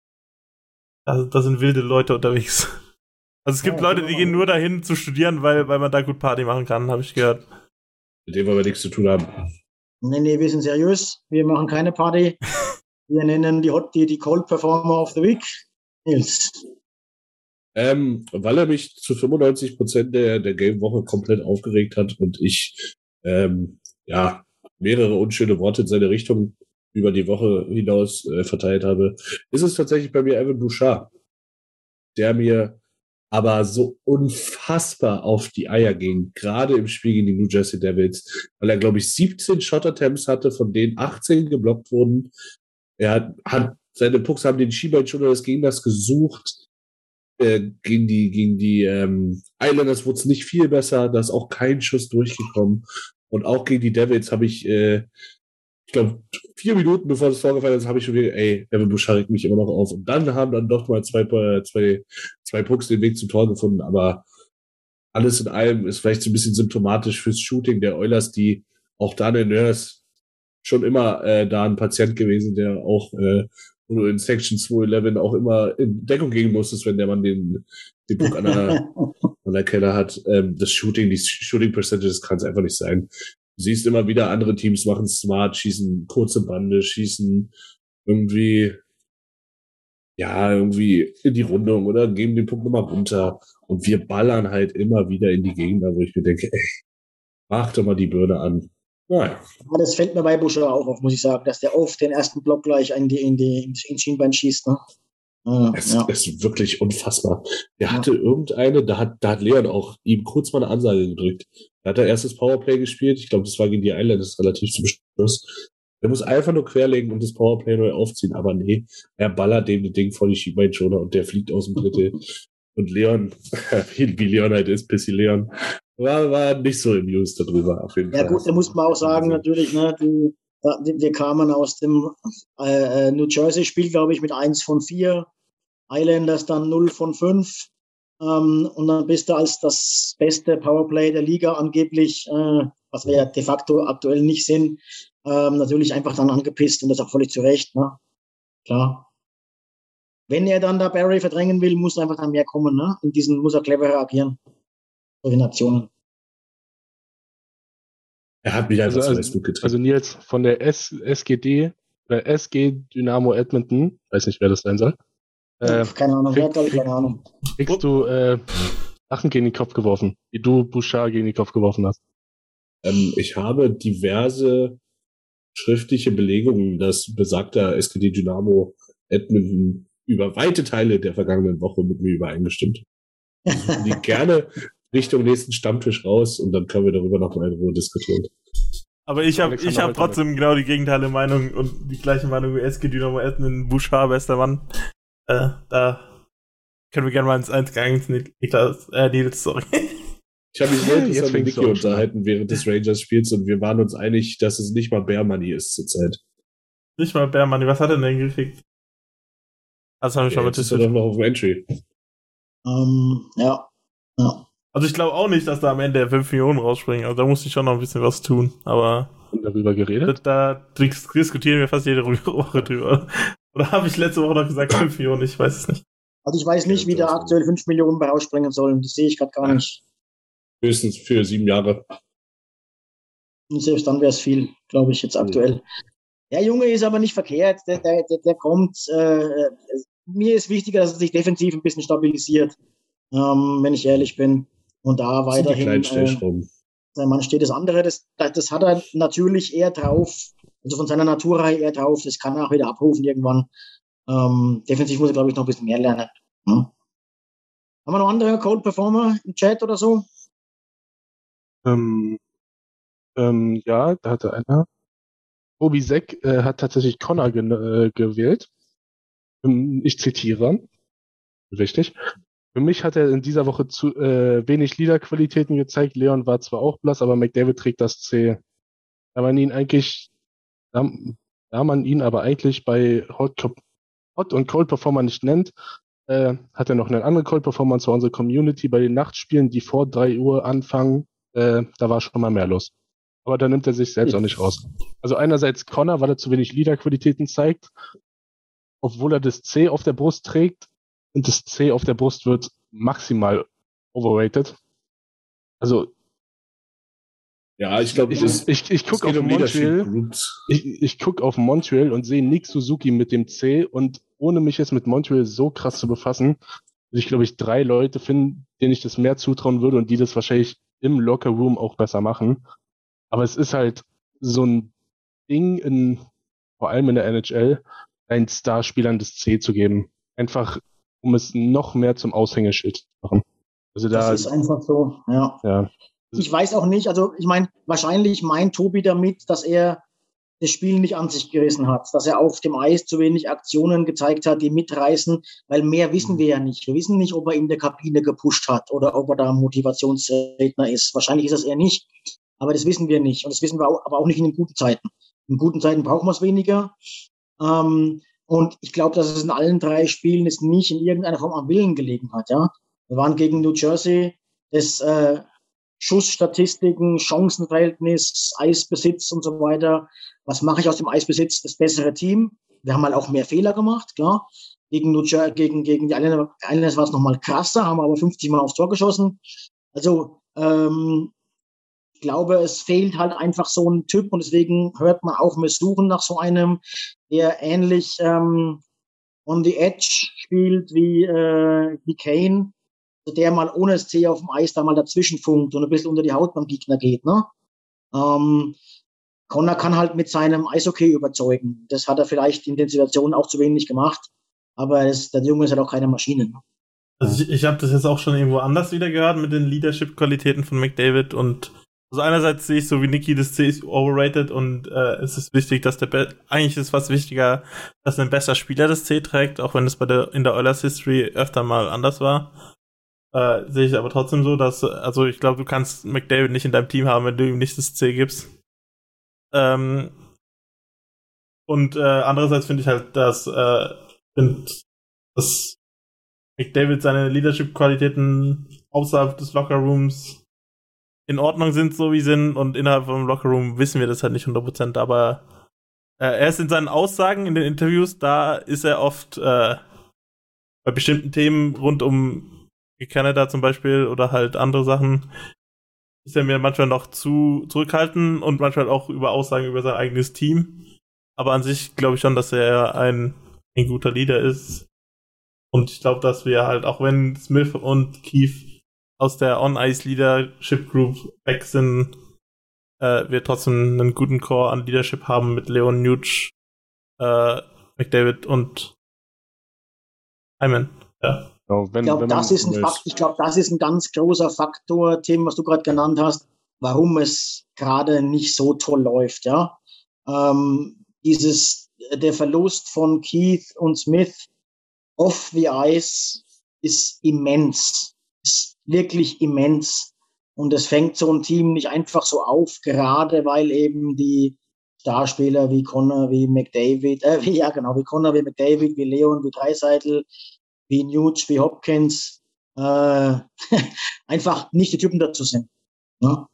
da, da sind wilde Leute unterwegs. Also es gibt Ja, Leute, die genau. gehen nur dahin zu studieren, weil, weil man da gut Party machen kann, habe ich gehört. Mit dem wir nichts zu tun haben. Nee, nee, wir sind seriös. Wir machen keine Party. Wir nennen die die, die Cold Performer of the Week. Nils. Ähm, weil er mich zu 95 Prozent der, der Game-Woche komplett aufgeregt hat und ich ähm, ja mehrere unschöne Worte in seine Richtung über die Woche hinaus äh, verteilt habe, ist es tatsächlich bei mir Evan Bouchard, der mir aber so unfassbar auf die Eier ging, gerade im Spiel gegen die New Jersey Devils, weil er, glaube ich, 17 Shot-Attempts hatte, von denen 18 geblockt wurden. Er hat, seine Pucks haben den Schienbein schon des Gegners gesucht. Äh, gegen die, gegen die ähm, Islanders wurde es nicht viel besser, da ist auch kein Schuss durchgekommen. Und auch gegen die Devils habe ich, äh, ich glaube, vier Minuten bevor das vorgefallen ist, habe ich schon wieder, ey, Bush regt mich immer noch auf. Und dann haben dann doch mal zwei, zwei, zwei Pucks den Weg zum Tor gefunden. Aber alles in allem ist vielleicht so ein bisschen symptomatisch fürs Shooting der Oilers, die auch Daniel Nurse schon immer äh, da ein Patient gewesen, der auch äh, wo du in Section 211 auch immer in Deckung gehen musstest, wenn der Mann den, den Puck an der, an der Keller hat. Ähm, das Shooting, die Shooting Percentages kann es einfach nicht sein. Du siehst immer wieder, andere Teams machen smart, schießen kurze Bande, schießen irgendwie, ja, irgendwie in die Rundung oder geben den Puck nochmal runter. Und wir ballern halt immer wieder in die Gegner, wo ich mir denke, ey, mach doch mal die Birne an. Nein. Das fällt mir bei Buscher auch auf, muss ich sagen, dass der oft den ersten Block gleich in die, in die, ins Schienbein schießt. Ne? Ja, es ja. ist wirklich unfassbar. Der hatte ja. irgendeine, da hat, da hat Leon auch ihm kurz mal eine Ansage gedrückt. Da hat er erstes Powerplay gespielt. Ich glaube, das war gegen die Islanders relativ zum Schluss. Der muss einfach nur querlegen und das Powerplay neu aufziehen. Aber nee, er ballert dem das Ding vor die Schienbeinschoner und der fliegt aus dem Drittel. und Leon, wie Leon halt ist, Pissy Leon, war, war nicht so amused darüber, auf jeden ja, Fall. Ja gut, da muss man auch sagen, natürlich, ne, die, wir kamen aus dem äh, äh New Jersey-Spiel, glaube ich, mit 1 von 4, Islanders dann 0 von 5. Ähm, und dann bist du als das beste Powerplay der Liga angeblich, äh, was wir ja de facto aktuell nicht sind, ähm, natürlich einfach dann angepisst und das auch völlig zu Recht. Ne? Klar. Wenn er dann da Barry verdrängen will, muss einfach dann mehr kommen. Ne? In diesen muss er cleverer agieren solche Nationen. Er hat mich einfach also, also, getrieben. Also Nils, von der S SGD, oder SG Dynamo Edmonton, weiß nicht, wer das sein soll. Äh, keine Ahnung, krieg, krieg, keine Ahnung. Kriegst du äh, Sachen gegen den Kopf geworfen, wie du Bouchard gegen den Kopf geworfen hast? Ähm, ich habe diverse schriftliche Belegungen, dass besagter SGD Dynamo Edmonton über weite Teile der vergangenen Woche mit mir übereingestimmt. die gerne Richtung nächsten Stammtisch raus und dann können wir darüber noch mal in Ruhe diskutieren. Aber ich habe ich hab trotzdem genau die gegenteilige Meinung und die gleiche Meinung wie SG Dynamo Essen, Bouchard, bester Mann. Äh, da können wir gerne mal ins 1 gehen. Niklas, äh, Nils, sorry. Ich habe mich heute mit Niki unterhalten während des Rangers-Spiels und wir waren uns einig, dass es nicht mal Bear Money ist zurzeit. Nicht mal Bear Money, was hat er denn gekriegt? Das haben wir schon ja, mit ist er doch noch auf dem Entry. Um, ähm, ja. ja. Also ich glaube auch nicht, dass da am Ende 5 Millionen rausspringen. Also da muss ich schon noch ein bisschen was tun. Aber Und darüber geredet? Da, da diskutieren wir fast jede Woche drüber. Oder habe ich letzte Woche noch gesagt 5 Millionen? Ich weiß es nicht. Also ich weiß nicht, wie da aktuell 5 Millionen bei rausspringen sollen. Das sehe ich gerade gar nicht. Höchstens für sieben Jahre. Und selbst dann wäre es viel, glaube ich, jetzt aktuell. Der Junge ist aber nicht verkehrt. Der, der, der, der kommt. Äh, mir ist wichtiger, dass er sich defensiv ein bisschen stabilisiert. Ähm, wenn ich ehrlich bin. Und da weiterhin. Äh, Mann steht das andere, das, das hat er natürlich eher drauf, also von seiner Natur her eher drauf, das kann er auch wieder abrufen irgendwann. Ähm, defensiv muss er, glaube ich, noch ein bisschen mehr lernen. Hm? Haben wir noch andere Cold Performer im Chat oder so? Ähm, ähm, ja, da hatte einer. Obi Seck äh, hat tatsächlich Connor ge äh, gewählt. Ähm, ich zitiere. Richtig. Für mich hat er in dieser Woche zu äh, wenig Liederqualitäten gezeigt. Leon war zwar auch blass, aber McDavid trägt das C. Da man ihn eigentlich, da, da man ihn aber eigentlich bei Hot, Hot und Cold Performer nicht nennt, äh, hat er noch einen anderen Cold Performer, zwar unsere Community bei den Nachtspielen, die vor drei Uhr anfangen. Äh, da war schon mal mehr los. Aber da nimmt er sich selbst auch nicht raus. Also einerseits Connor, weil er zu wenig Liederqualitäten zeigt, obwohl er das C auf der Brust trägt, und das C auf der Brust wird maximal overrated. Also ja, ich glaube, ich, ich, ich gucke auf Montreal. Ich, ich guck auf Montreal und sehe Nick Suzuki mit dem C und ohne mich jetzt mit Montreal so krass zu befassen, ich glaube ich drei Leute finden, denen ich das mehr zutrauen würde und die das wahrscheinlich im Locker Room auch besser machen. Aber es ist halt so ein Ding in, vor allem in der NHL, ein Starspielern das C zu geben. Einfach, um es noch mehr zum Aushängeschild zu machen. Also da, das ist einfach so, ja. ja. Ich weiß auch nicht, also ich meine, wahrscheinlich meint Tobi damit, dass er das Spiel nicht an sich gerissen hat, dass er auf dem Eis zu wenig Aktionen gezeigt hat, die mitreißen, weil mehr wissen wir ja nicht. Wir wissen nicht, ob er in der Kabine gepusht hat oder ob er da Motivationsredner ist. Wahrscheinlich ist es eher nicht, aber das wissen wir nicht. Und das wissen wir auch, aber auch nicht in den guten Zeiten. In guten Zeiten brauchen wir es weniger. Ähm, und ich glaube, dass es in allen drei Spielen es nicht in irgendeiner Form am Willen gelegen hat. Ja, wir waren gegen New Jersey. Das äh, Schussstatistiken, Chancenverhältnis, Eisbesitz und so weiter. Was mache ich aus dem Eisbesitz? Das bessere Team. Wir haben halt auch mehr Fehler gemacht, klar. Gegen, Lucia, gegen, gegen die Islanders war es nochmal krasser, haben aber 50 Mal aufs Tor geschossen. Also, ähm, ich glaube, es fehlt halt einfach so ein Typ und deswegen hört man auch, wir suchen nach so einem, der ähnlich ähm, on the edge spielt wie, äh, wie Kane, der mal ohne das C auf dem Eis da mal dazwischen funkt und ein bisschen unter die Haut beim Gegner geht. Ne? Ähm, Connor kann halt mit seinem Eishockey überzeugen. Das hat er vielleicht in den Situationen auch zu wenig gemacht. Aber es, der Junge ist halt auch keine Maschine. Ne? Also ich, ich habe das jetzt auch schon irgendwo anders wieder gehört mit den Leadership-Qualitäten von McDavid und also einerseits sehe ich so wie Niki, das C ist overrated und äh, es ist wichtig, dass der Be eigentlich ist fast wichtiger, dass ein besser Spieler das C trägt, auch wenn es bei der in der Oilers History öfter mal anders war. Äh, sehe ich aber trotzdem so, dass, also ich glaube, du kannst McDavid nicht in deinem Team haben, wenn du ihm nicht das C gibst. Ähm, und äh, andererseits finde ich halt, dass, äh, find, dass McDavid seine Leadership-Qualitäten außerhalb des Lockerrooms in Ordnung sind, so wie sind, und innerhalb vom Lockerroom wissen wir das halt nicht 100%, aber äh, er ist in seinen Aussagen in den Interviews, da ist er oft äh, bei bestimmten Themen rund um Canada zum Beispiel oder halt andere Sachen, ist er mir manchmal noch zu zurückhaltend und manchmal auch über Aussagen über sein eigenes Team. Aber an sich glaube ich schon, dass er ein, ein guter Leader ist. Und ich glaube, dass wir halt, auch wenn Smith und Keith aus der On-Ice Leadership Group weg sind, äh, wir trotzdem einen guten Core an Leadership haben mit Leon Nuge, äh, McDavid und Hyman. Ja. Genau, wenn, ich glaube, das, ist ein Fakt, ich glaub, das ist ein ganz großer Faktor, Tim, was du gerade genannt hast, warum es gerade nicht so toll läuft. Ja, ähm, dieses der Verlust von Keith und Smith off the ice ist immens, wirklich immens. Und es fängt so ein Team nicht einfach so auf, gerade weil eben die Starspieler wie Connor, wie McDavid, äh, wie, ja genau, wie Connor, wie McDavid, wie Leon, wie Dreiseitel, wie Newt, wie Hopkins, äh, einfach nicht die Typen dazu sind. Ne?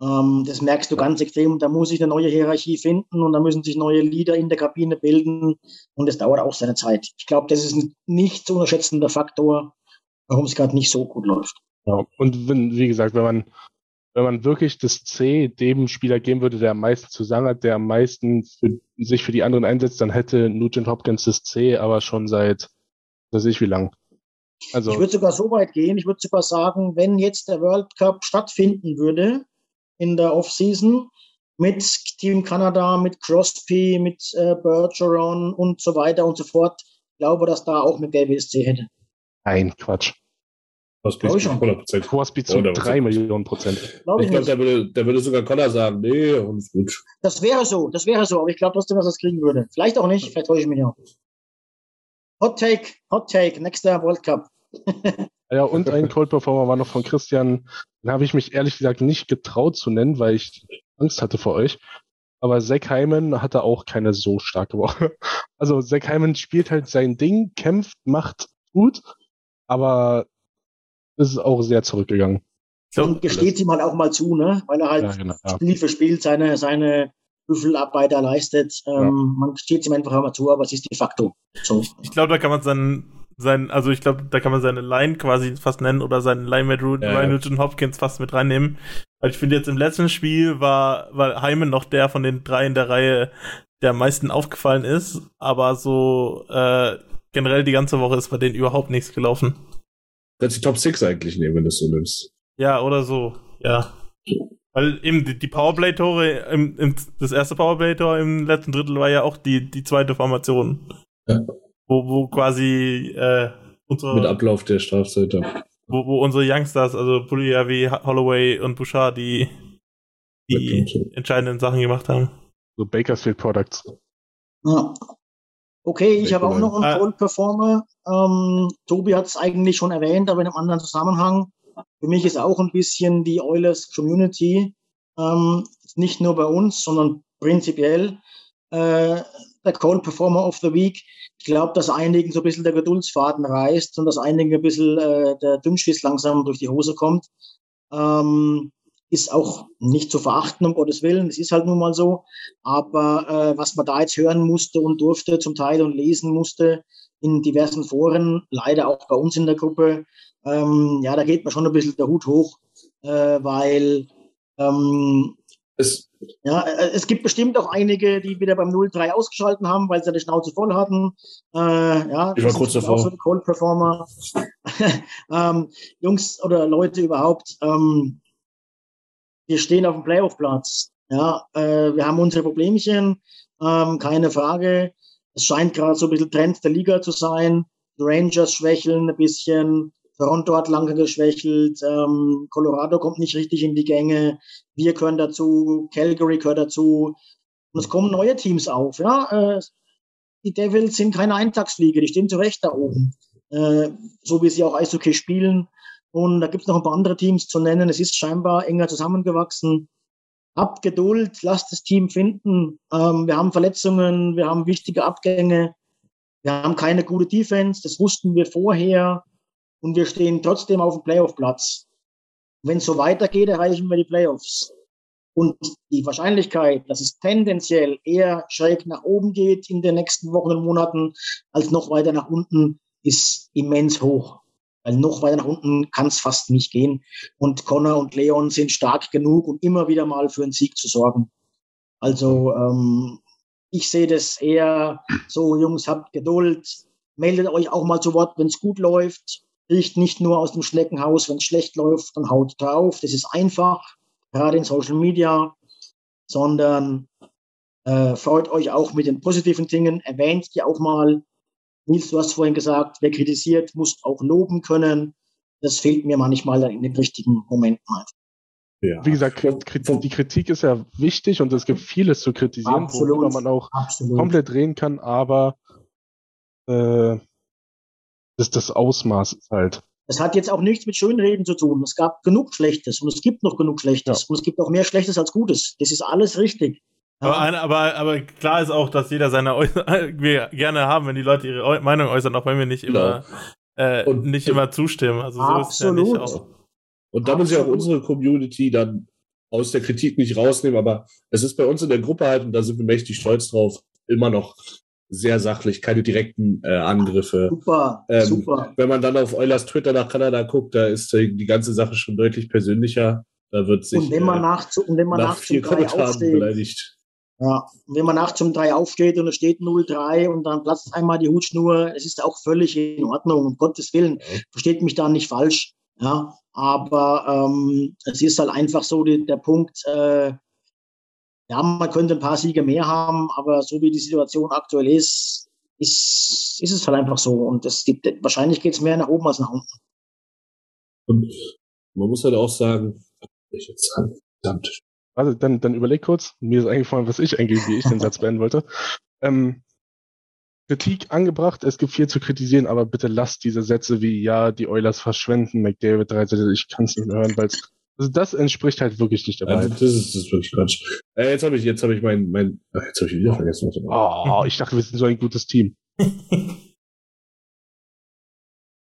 Ähm, das merkst du ganz extrem. Da muss sich eine neue Hierarchie finden und da müssen sich neue Leader in der Kabine bilden und das dauert auch seine Zeit. Ich glaube, das ist ein nicht zu unterschätzender Faktor, warum es gerade nicht so gut läuft. Ja, und wenn, wie gesagt, wenn man wenn man wirklich das C dem Spieler geben würde, der am meisten zu sagen hat, der am meisten für, sich für die anderen einsetzt, dann hätte Nugent Hopkins das C aber schon seit weiß ich wie lang. Also, ich würde sogar so weit gehen, ich würde sogar sagen, wenn jetzt der World Cup stattfinden würde in der Offseason mit Team Kanada, mit Crosby, mit äh, Bergeron und so weiter und so fort, glaube, dass da auch mit Davis C hätte. Nein, Quatsch. Zu 100 Crosby zu 3 Millionen Prozent. Glaub ich, ich glaube, der würde, der würde sogar Connor sagen, nee, und gut. Das wäre so, das wäre so, aber ich glaube trotzdem, dass er es kriegen würde. Vielleicht auch nicht, vielleicht täusche ich mich auch. Hot Take, Hot Take, nächster World Cup. ja, und ein Cold Performer war noch von Christian. Den habe ich mich ehrlich gesagt nicht getraut zu nennen, weil ich Angst hatte vor euch. Aber Zack Hyman hatte auch keine so starke Woche. Also Zack Hyman spielt halt sein Ding, kämpft, macht gut, aber ist auch sehr zurückgegangen. Und gesteht ihm halt auch mal zu, ne? Weil er halt ja, genau, ja. Spiel für Spiel seine, seine Büffelarbeit er leistet. Ähm, ja. Man steht ihm einfach immer zu, aber es ist de facto so. Ich, ich glaube, da kann man seinen, sein, also ich glaube, da kann man seine Line quasi fast nennen oder seinen Line mit Ryan ja, Nugent Hopkins fast mit reinnehmen. Weil ich finde jetzt im letzten Spiel war, war Hyman noch der von den drei in der Reihe, der am meisten aufgefallen ist, aber so äh, generell die ganze Woche ist bei denen überhaupt nichts gelaufen. Kannst die Top 6 eigentlich nehmen, wenn du es so nimmst. Ja, oder so, ja. Weil eben die, die Powerplay-Tore, im, im, das erste Powerplay-Tor im letzten Drittel war ja auch die, die zweite Formation. Ja. Wo, wo quasi äh, unsere, Mit Ablauf der Strafzeit. wo, wo unsere Youngsters, also Puliavi, Holloway und Bouchard, die, die entscheidenden Sachen gemacht haben. So Bakersfield Products. Ja. Okay, ich habe auch noch einen Ah. Cold Performer. Ähm, Tobi hat es eigentlich schon erwähnt, aber in einem anderen Zusammenhang. Für mich ist auch ein bisschen die Oilers Community, ähm, nicht nur bei uns, sondern prinzipiell äh, der Cold Performer of the Week. Ich glaube, dass einigen so ein bisschen der Geduldsfaden reißt und dass einigen ein bisschen äh, der Dünnschiss langsam durch die Hose kommt. Ähm, ist auch nicht zu verachten, um Gottes Willen. Es ist halt nun mal so. Aber äh, was man da jetzt hören musste und durfte zum Teil und lesen musste in diversen Foren, leider auch bei uns in der Gruppe, ähm, ja, da geht mir schon ein bisschen der Hut hoch, äh, weil ähm, Es, ja, äh, es gibt bestimmt auch einige, die wieder beim 0-3 ausgeschalten haben, weil sie die Schnauze voll hatten. Äh, ja, Ich war kurz davor. So Cold Performer. ähm, Jungs oder Leute überhaupt, ähm, wir stehen auf dem Playoff-Platz. Ja, äh, wir haben unsere Problemchen, ähm, keine Frage. Es scheint gerade so ein bisschen Trend der Liga zu sein. Die Rangers schwächeln ein bisschen, Toronto hat lange geschwächelt, ähm, Colorado kommt nicht richtig in die Gänge, wir gehören dazu, Calgary gehört dazu. Und es kommen neue Teams auf. Ja, äh, die Devils sind keine Eintagsfliege, die stehen zu Recht da oben. Äh, so wie sie auch Eishockey spielen. Und da gibt es noch ein paar andere Teams zu nennen. Es ist scheinbar enger zusammengewachsen. Habt Geduld, lasst das Team finden. Ähm, wir haben Verletzungen, wir haben wichtige Abgänge. Wir haben keine gute Defense, das wussten wir vorher. Und wir stehen trotzdem auf dem Playoff-Platz. Wenn es so weitergeht, erreichen wir die Playoffs. Und die Wahrscheinlichkeit, dass es tendenziell eher schräg nach oben geht in den nächsten Wochen und Monaten, als noch weiter nach unten, ist immens hoch. Weil noch weiter nach unten kann es fast nicht gehen. Und Connor und Leon sind stark genug, um immer wieder mal für einen Sieg zu sorgen. Also ähm, ich sehe das eher so, Jungs, habt Geduld, meldet euch auch mal zu Wort, wenn es gut läuft. Riecht nicht nur aus dem Schneckenhaus, wenn es schlecht läuft, dann haut drauf. Das ist einfach, gerade in Social Media, sondern äh, freut euch auch mit den positiven Dingen. Erwähnt die auch mal. Nils, du hast vorhin gesagt, wer kritisiert, muss auch loben können. Das fehlt mir manchmal in den richtigen Momenten halt. ja. Wie gesagt, die Kritik ist ja wichtig und es gibt vieles zu kritisieren, Absolut. worüber man auch Absolut. komplett reden kann, aber äh, das, das Ausmaß ist halt. Das hat jetzt auch nichts mit Schönreden zu tun. Es gab genug Schlechtes und es gibt noch genug Schlechtes und es gibt auch mehr Schlechtes als Gutes. Das ist alles richtig. Aber, eine, aber, aber klar ist auch, dass jeder seine Äußer wir gerne haben, wenn die Leute ihre Eu Meinung äußern, auch wenn wir nicht immer, äh, Und- nicht immer zustimmen. Also so ist es ja nicht Absolut. auch. Und da muss ja auch Absolut. unsere Community dann aus der Kritik nicht rausnehmen, aber es ist bei uns in der Gruppe halt, und da sind wir mächtig stolz drauf, immer noch sehr sachlich, keine direkten äh, Angriffe. Super, Ähm, super. Wenn man dann auf Eulers Twitter nach Kanada guckt, da ist die die ganze Sache schon deutlich persönlicher. Da wird sich Und wenn man äh, nach, und wenn man nach nach vier Kommentaren beleidigt. Ja, und wenn man nach zum drei aufsteht und es steht 0-3 und dann platzt einmal die Hutschnur, es ist auch völlig in Ordnung, um Gottes Willen. Versteht mich da nicht falsch. Ja, aber ähm, es ist halt einfach so die, der Punkt, äh, ja, man könnte ein paar Siege mehr haben, aber so wie die Situation aktuell ist, ist, ist es halt einfach so. Und es gibt, wahrscheinlich geht es mehr nach oben als nach unten. Und man muss halt auch sagen, ich jetzt sagen? Verdammt. Also dann, dann überleg kurz, mir ist eingefallen, was ich eigentlich, wie ich den Satz beenden wollte. Ähm, Kritik angebracht, es gibt viel zu kritisieren, aber bitte lasst diese Sätze wie, ja, die Oilers verschwenden, McDavid 13, ich kann es nicht mehr hören, weil also das entspricht halt wirklich nicht der Also, Wahrheit. das, ist, das ist wirklich Quatsch. Äh, jetzt habe ich, jetzt habe ich mein, mein, ach, jetzt habe ich wieder vergessen. was ich Oh, ich dachte, wir sind so ein gutes Team.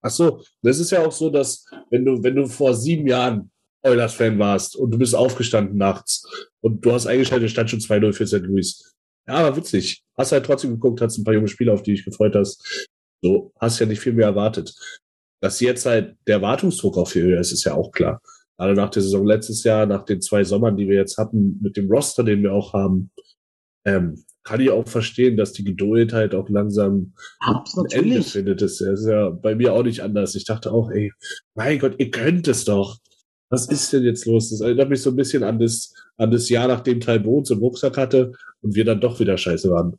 Ach so, das ist ja auch so, dass wenn du, wenn du vor sieben Jahren Oilers-Fan warst und du bist aufgestanden nachts und du hast eingeschaltet, stand schon 2-0 für St. Louis. Ja, aber witzig. Hast halt trotzdem geguckt, hast ein paar junge Spieler, auf die dich gefreut hast. So, hast ja nicht viel mehr erwartet. Dass jetzt halt der Erwartungsdruck auch viel höher ist, ist ja auch klar. Gerade nach der Saison letztes Jahr, nach den zwei Sommern, die wir jetzt hatten, mit dem Roster, den wir auch haben, ähm, kann ich auch verstehen, dass die Geduld halt auch langsam Absolut. ein Ende findet. Das ist ja bei mir auch nicht anders. Ich dachte auch, ey, mein Gott, ihr könnt es doch. Was ist denn jetzt los? Das erinnert mich so ein bisschen an das, an das Jahr, nachdem Talbot im Rucksack hatte und wir dann doch wieder scheiße waren.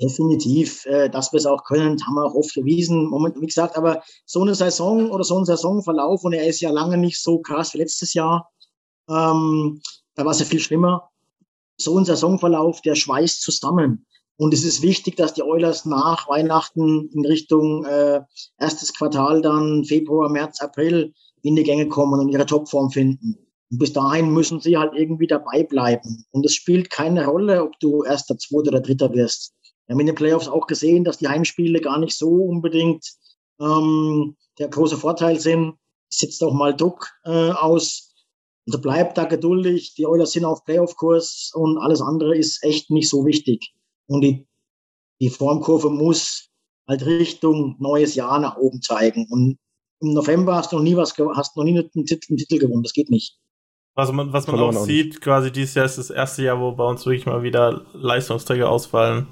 Definitiv, äh, dass wir es auch können, haben wir auch oft bewiesen. Moment, wie gesagt, aber so eine Saison oder so ein Saisonverlauf, und er ist ja lange nicht so krass wie letztes Jahr, ähm, da war es ja viel schlimmer. So ein Saisonverlauf, der schweißt zusammen. Und es ist wichtig, dass die Oilers nach Weihnachten in Richtung äh, erstes Quartal dann Februar, März, April in die Gänge kommen und ihre Topform finden. Und bis dahin müssen sie halt irgendwie dabei bleiben. Und es spielt keine Rolle, ob du erster, zweiter oder dritter wirst. Wir haben in den Playoffs auch gesehen, dass die Heimspiele gar nicht so unbedingt ähm, der große Vorteil sind. Sitzt auch mal Druck äh, aus. Also bleibt da geduldig. Die Oilers sind auf Playoff-Kurs und alles andere ist echt nicht so wichtig. Und die, die Formkurve muss halt Richtung neues Jahr nach oben zeigen. Und im November hast du noch nie was, hast noch nie einen Titel, einen Titel gewonnen. Das geht nicht. Was man, was man auch sieht, quasi dieses Jahr ist das erste Jahr, wo bei uns wirklich mal wieder Leistungsträger ausfallen.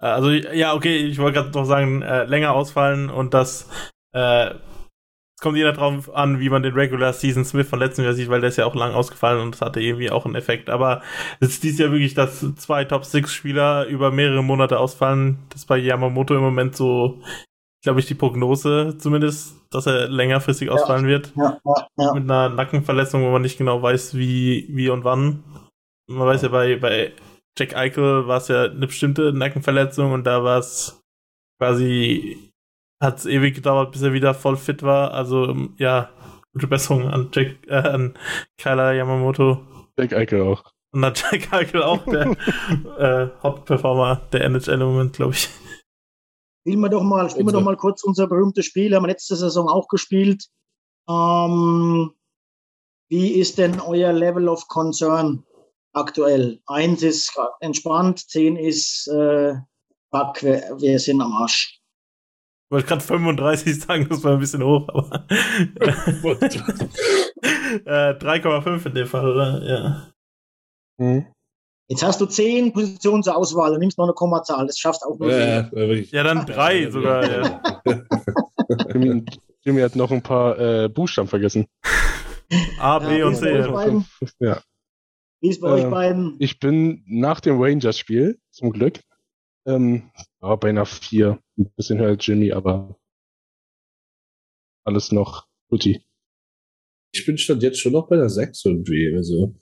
Äh, also ja, okay, ich wollte gerade noch sagen, äh, länger ausfallen und das äh, es kommt jeder drauf an, wie man den Regular Season Smith von letztem Jahr sieht, weil der ist ja auch lang ausgefallen und das hatte irgendwie auch einen Effekt. Aber es ist dieses Jahr wirklich, dass zwei Top Six Spieler über mehrere Monate ausfallen. Das ist bei Yamamoto im Moment so, glaube ich, die Prognose zumindest, dass er längerfristig ausfallen ja, wird. Ja, ja, Mit einer Nackenverletzung, wo man nicht genau weiß, wie, wie und wann. Man weiß ja bei, bei Jack Eichel war es ja eine bestimmte Nackenverletzung und da war es quasi, hat es ewig gedauert, bis er wieder voll fit war. Also ja, gute Besserung an Jack, äh, an Kyler Yamamoto. Jack Eichel auch. Und an Jack Eichel auch, der äh, Hauptperformer der NHL im Moment, glaube ich. Spielen wir doch mal, spielen wir doch mal kurz unser berühmtes Spiel, haben wir letzte Saison auch gespielt. Ähm, wie ist denn euer Level of Concern aktuell. Eins ist entspannt, zehn ist äh, fuck, wir, wir sind am Arsch. Ich wollte gerade 35 sagen, das war ein bisschen hoch, aber. äh, 3,5 in dem Fall, oder? Ja. Mhm. Jetzt hast du zehn Positionen zur Auswahl und nimmst noch eine Kommazahl. Das schafft auch nur. Ja, ja dann drei sogar. Ja. Jimmy, Jimmy, hat noch ein paar äh, Buchstaben vergessen. A, B ja, und C. Ja. Wie ist bei äh, euch beiden? Ich bin nach dem Rangers-Spiel, zum Glück, ähm, ja, bei einer 4. Ein bisschen höher als Jimmy, aber alles noch guti. Ich bin stand jetzt schon noch bei der 6 irgendwie. Also,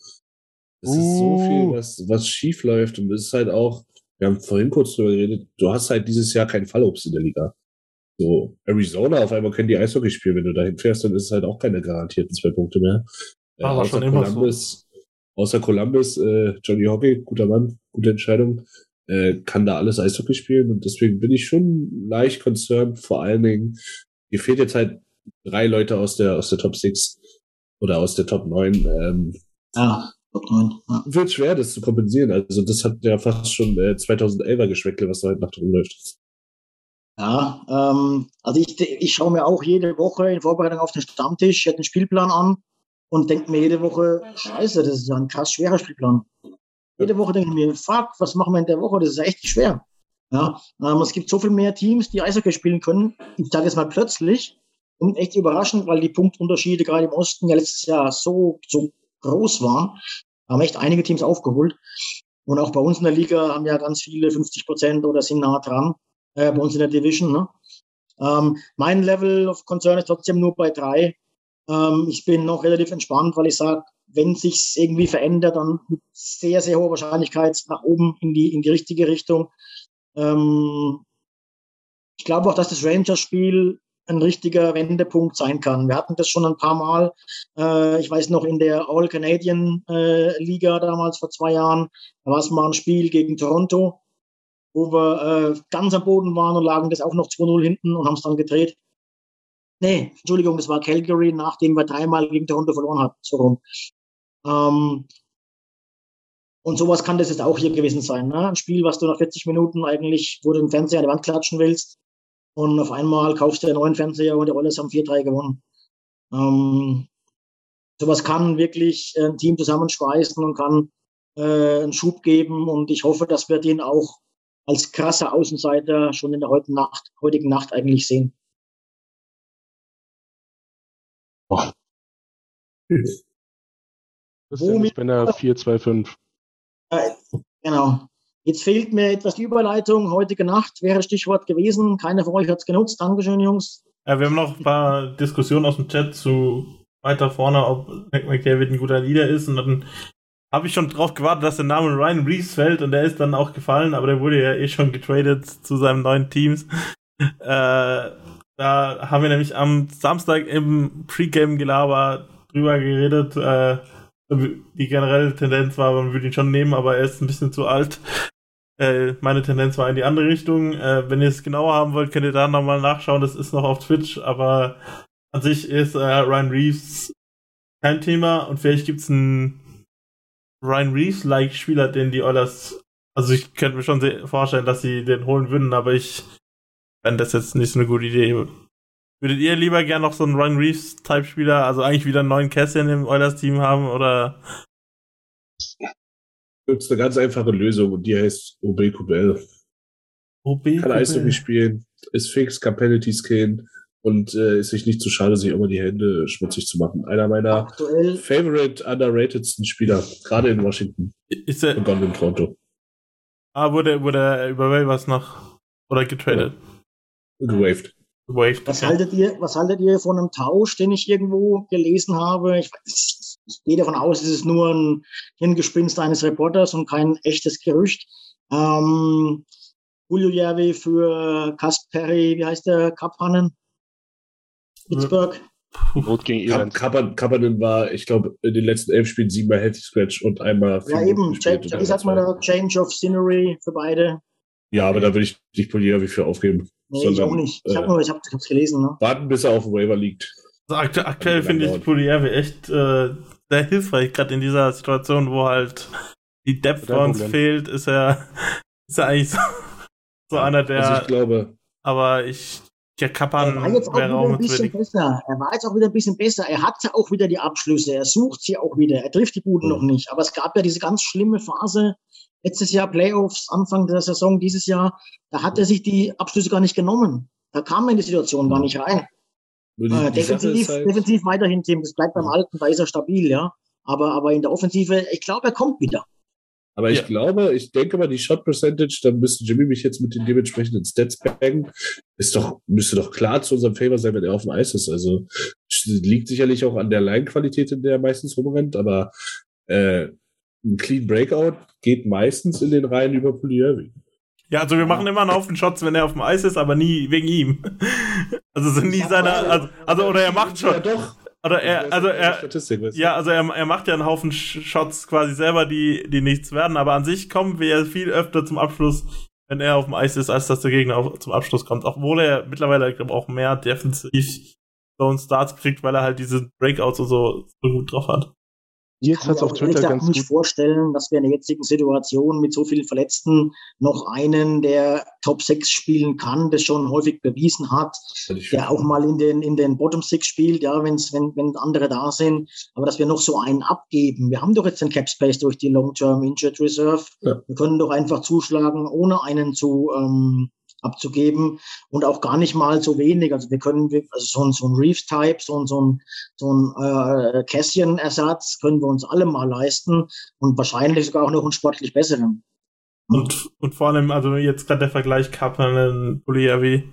es uh. ist so viel, uh. was, was schief läuft und es ist halt auch, wir haben vorhin kurz drüber geredet, du hast halt dieses Jahr keinen Fallobst in der Liga. So, Arizona, auf einmal können die Eishockey spielen. Wenn du dahin fährst, dann ist es halt auch keine garantierten zwei Punkte mehr. War äh, schon immer so außer Columbus, äh, Johnny Hockey, guter Mann, gute Entscheidung, äh, kann da alles Eishockey spielen und deswegen bin ich schon leicht concerned, vor allen Dingen, mir fehlt jetzt halt drei Leute aus der, aus der Top 6 oder aus der Top 9. Ähm, ah, Top 9. Ja. Wird schwer, das zu kompensieren. Also das hat ja fast schon äh, 2011er Geschmäckle, was da heute Nacht rumläuft. Ja, ähm, also ich, ich schaue mir auch jede Woche in Vorbereitung auf den Stammtisch den Spielplan an und denke mir jede Woche, scheiße, das ist ja ein krass schwerer Spielplan. Jede Woche denke ich mir, fuck, was machen wir in der Woche? Das ist ja echt schwer. Ja, ähm, es gibt so viel mehr Teams, die Eishockey spielen können. Ich sage jetzt mal plötzlich und echt überraschend, weil die Punktunterschiede gerade im Osten ja letztes Jahr so, so groß waren. Haben echt einige Teams aufgeholt. Und auch bei uns in der Liga haben ja ganz viele 50 Prozent oder sind nah dran. Äh, bei uns in der Division. Ne? Ähm, mein Level of Concern ist trotzdem nur bei drei. Ähm, ich bin noch relativ entspannt, weil ich sage, wenn sich irgendwie verändert, dann mit sehr, sehr hoher Wahrscheinlichkeit nach oben in die, in die richtige Richtung. Ähm, ich glaube auch, dass das Rangers-Spiel ein richtiger Wendepunkt sein kann. Wir hatten das schon ein paar Mal. Äh, ich weiß noch in der All-Canadian-Liga äh, damals vor zwei Jahren, da war es mal ein Spiel gegen Toronto, wo wir äh, ganz am Boden waren und lagen das auch noch 2-0 hinten und haben es dann gedreht. Nee, Entschuldigung, das war Calgary, nachdem wir dreimal gegen Toronto verloren hatten. So rum. Ähm, und sowas kann das jetzt auch hier gewesen sein. Ne? Ein Spiel, was du nach 40 Minuten eigentlich, wo du den Fernseher an die Wand klatschen willst und auf einmal kaufst du einen neuen Fernseher und die Oilers haben 4-3 gewonnen. Ähm, sowas kann wirklich ein Team zusammenschweißen und kann äh, einen Schub geben und ich hoffe, dass wir den auch als krasser Außenseiter schon in der heutigen Nacht, heutigen Nacht eigentlich sehen. Oh. Das ist Womit, bei einer 4-2-5. Äh, genau. Jetzt fehlt mir etwas die Überleitung. Heutige Nacht wäre Stichwort gewesen. Keiner von euch hat es genutzt. Dankeschön, Jungs. Ja, wir haben noch ein paar Diskussionen aus dem Chat zu weiter vorne, ob McDavid ein guter Leader ist. Und dann habe ich schon drauf gewartet, dass der Name Ryan Reeves fällt und der ist dann auch gefallen, aber der wurde ja eh schon getradet zu seinem neuen Teams. äh, da haben wir nämlich am Samstag im Pre-Game-Gelaber drüber geredet. Äh, die generelle Tendenz war, man würde ihn schon nehmen, aber er ist ein bisschen zu alt. Äh, meine Tendenz war in die andere Richtung. Äh, wenn ihr es genauer haben wollt, könnt ihr da nochmal nachschauen. Das ist noch auf Twitch, aber an sich ist äh, Ryan Reeves kein Thema und vielleicht gibt es einen Ryan Reeves-like Spieler, den die Oilers, also ich könnte mir schon vorstellen, dass sie den holen würden, aber ich fände das jetzt nicht so eine gute Idee. Würdet ihr lieber gern noch so einen Ryan Reeves-Type-Spieler, also eigentlich wieder einen neuen Cassian im Oilers-Team haben oder gibt es eine ganz einfache Lösung und die heißt OB Kubel. OB Kann Eishockey spielen, ist fix, kann Penalties gehen und äh, ist sich nicht zu schade, sich immer die Hände schmutzig zu machen. Einer meiner Aktuell. favorite underratedsten Spieler, gerade in Washington. Ist er, und dann in Toronto. Ah, wurde, wurde er über was noch oder getradet? Ja. Gewaved. Gewaved. Was haltet ihr, was haltet ihr von einem Tausch, den ich irgendwo gelesen habe? Ich weiß, ich gehe davon aus, es ist nur ein Hirngespinst eines Reporters und kein echtes Gerücht. Ähm, Julio Järvi für Kasperi, wie heißt der, Kapanen? Pittsburgh. Rot gegen Irland. Kapanen war, ich glaube, in den letzten elf Spielen siebenmal Healthy Scratch und einmal. Ja, eben. Wie sagt man da? Change of Scenery für beide. Ja, aber da würde ich nicht Polier für aufgeben. Nee, sondern, ich auch nicht. Ich habe äh, hab, hab's gelesen. Ne? Warten, bis er auf dem Waiver liegt. Also aktuell, aktuell finde ich Polier echt äh, sehr hilfreich, gerade in dieser Situation, wo halt die Depth bei uns fehlt, ist er, ist er eigentlich so, so einer der. Also ich glaube. Aber ich, der Kappan er war jetzt auch wieder ein bisschen besser. Er war jetzt auch wieder ein bisschen besser. Er hat ja auch wieder die Abschlüsse. Er sucht sie auch wieder. Er trifft die Buden mhm. noch nicht. Aber es gab ja diese ganz schlimme Phase letztes Jahr Playoffs, Anfang der Saison, dieses Jahr. Da hat er sich die Abschlüsse gar nicht genommen. Da kam er in die Situation gar nicht rein. Die, äh, die defensiv, halt defensiv weiterhin, Tim, das bleibt beim Alten, da ist er stabil, ja. Aber, aber in der Offensive, ich glaube, er kommt wieder. Aber ich ja. glaube, ich denke mal, die Shot Percentage, da müsste Jimmy mich jetzt mit den dementsprechenden Stats baggen, ist doch, müsste doch klar zu unserem Favor sein, wenn er auf dem Eis ist. Also, liegt sicherlich auch an der Line-Qualität, in der er meistens rumrennt, aber, äh, ein Clean Breakout geht meistens in den Reihen über Puliervi. Ja, also wir machen immer einen Haufen Shots, wenn er auf dem Eis ist, aber nie wegen ihm. Also sind nie seine, also, also oder er macht schon. Ja, doch. Oder er, also er, ja, also er, er macht ja einen Haufen Shots quasi selber, die, die nichts werden, aber an sich kommen wir ja viel öfter zum Abschluss, wenn er auf dem Eis ist, als dass der Gegner auf, zum Abschluss kommt. Obwohl er mittlerweile, ich glaube, auch mehr defensiv Zone Starts kriegt, weil er halt diese Breakouts und so, so gut drauf hat. Jetzt hat es auf Twitter ganz gut. Ich nicht vorstellen, dass wir in der jetzigen Situation mit so vielen Verletzten noch einen, der Top 6 spielen kann, das schon häufig bewiesen hat, der auch mal in den, in den Bottom 6 spielt, ja, wenn's, wenn, wenn andere da sind, aber dass wir noch so einen abgeben. Wir haben doch jetzt den Cap Space durch die Long-Term Injured Reserve. Ja. Wir können doch einfach zuschlagen, ohne einen zu, ähm, abzugeben und auch gar nicht mal so wenig. Also wir können, also so ein, so ein Reef-Type, so ein, so ein, so ein äh, Cassian-Ersatz können wir uns alle mal leisten und wahrscheinlich sogar auch noch einen sportlich besseren. Und, und vor allem, also jetzt gerade der Vergleich Kapanen, Puliavi,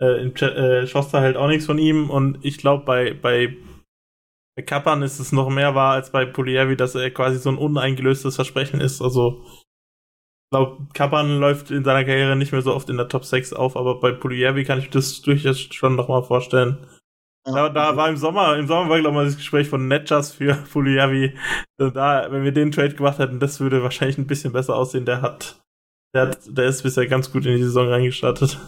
äh, in äh, Schoster hält auch nichts von ihm und ich glaube bei, bei bei Kappan ist es noch mehr wahr als bei Puliavi, dass er quasi so ein uneingelöstes Versprechen ist. Also glaube, Kappan läuft in seiner Karriere nicht mehr so oft in der Top 6 auf, aber bei Pulievi kann ich das durchaus schon nochmal vorstellen. Da, da war im Sommer, im Sommer war, glaube ich, mal das Gespräch von Netjas für Pulievi. Da, wenn wir den Trade gemacht hätten, das würde wahrscheinlich ein bisschen besser aussehen. Der hat, der hat, der ist bisher ganz gut in die Saison reingestartet.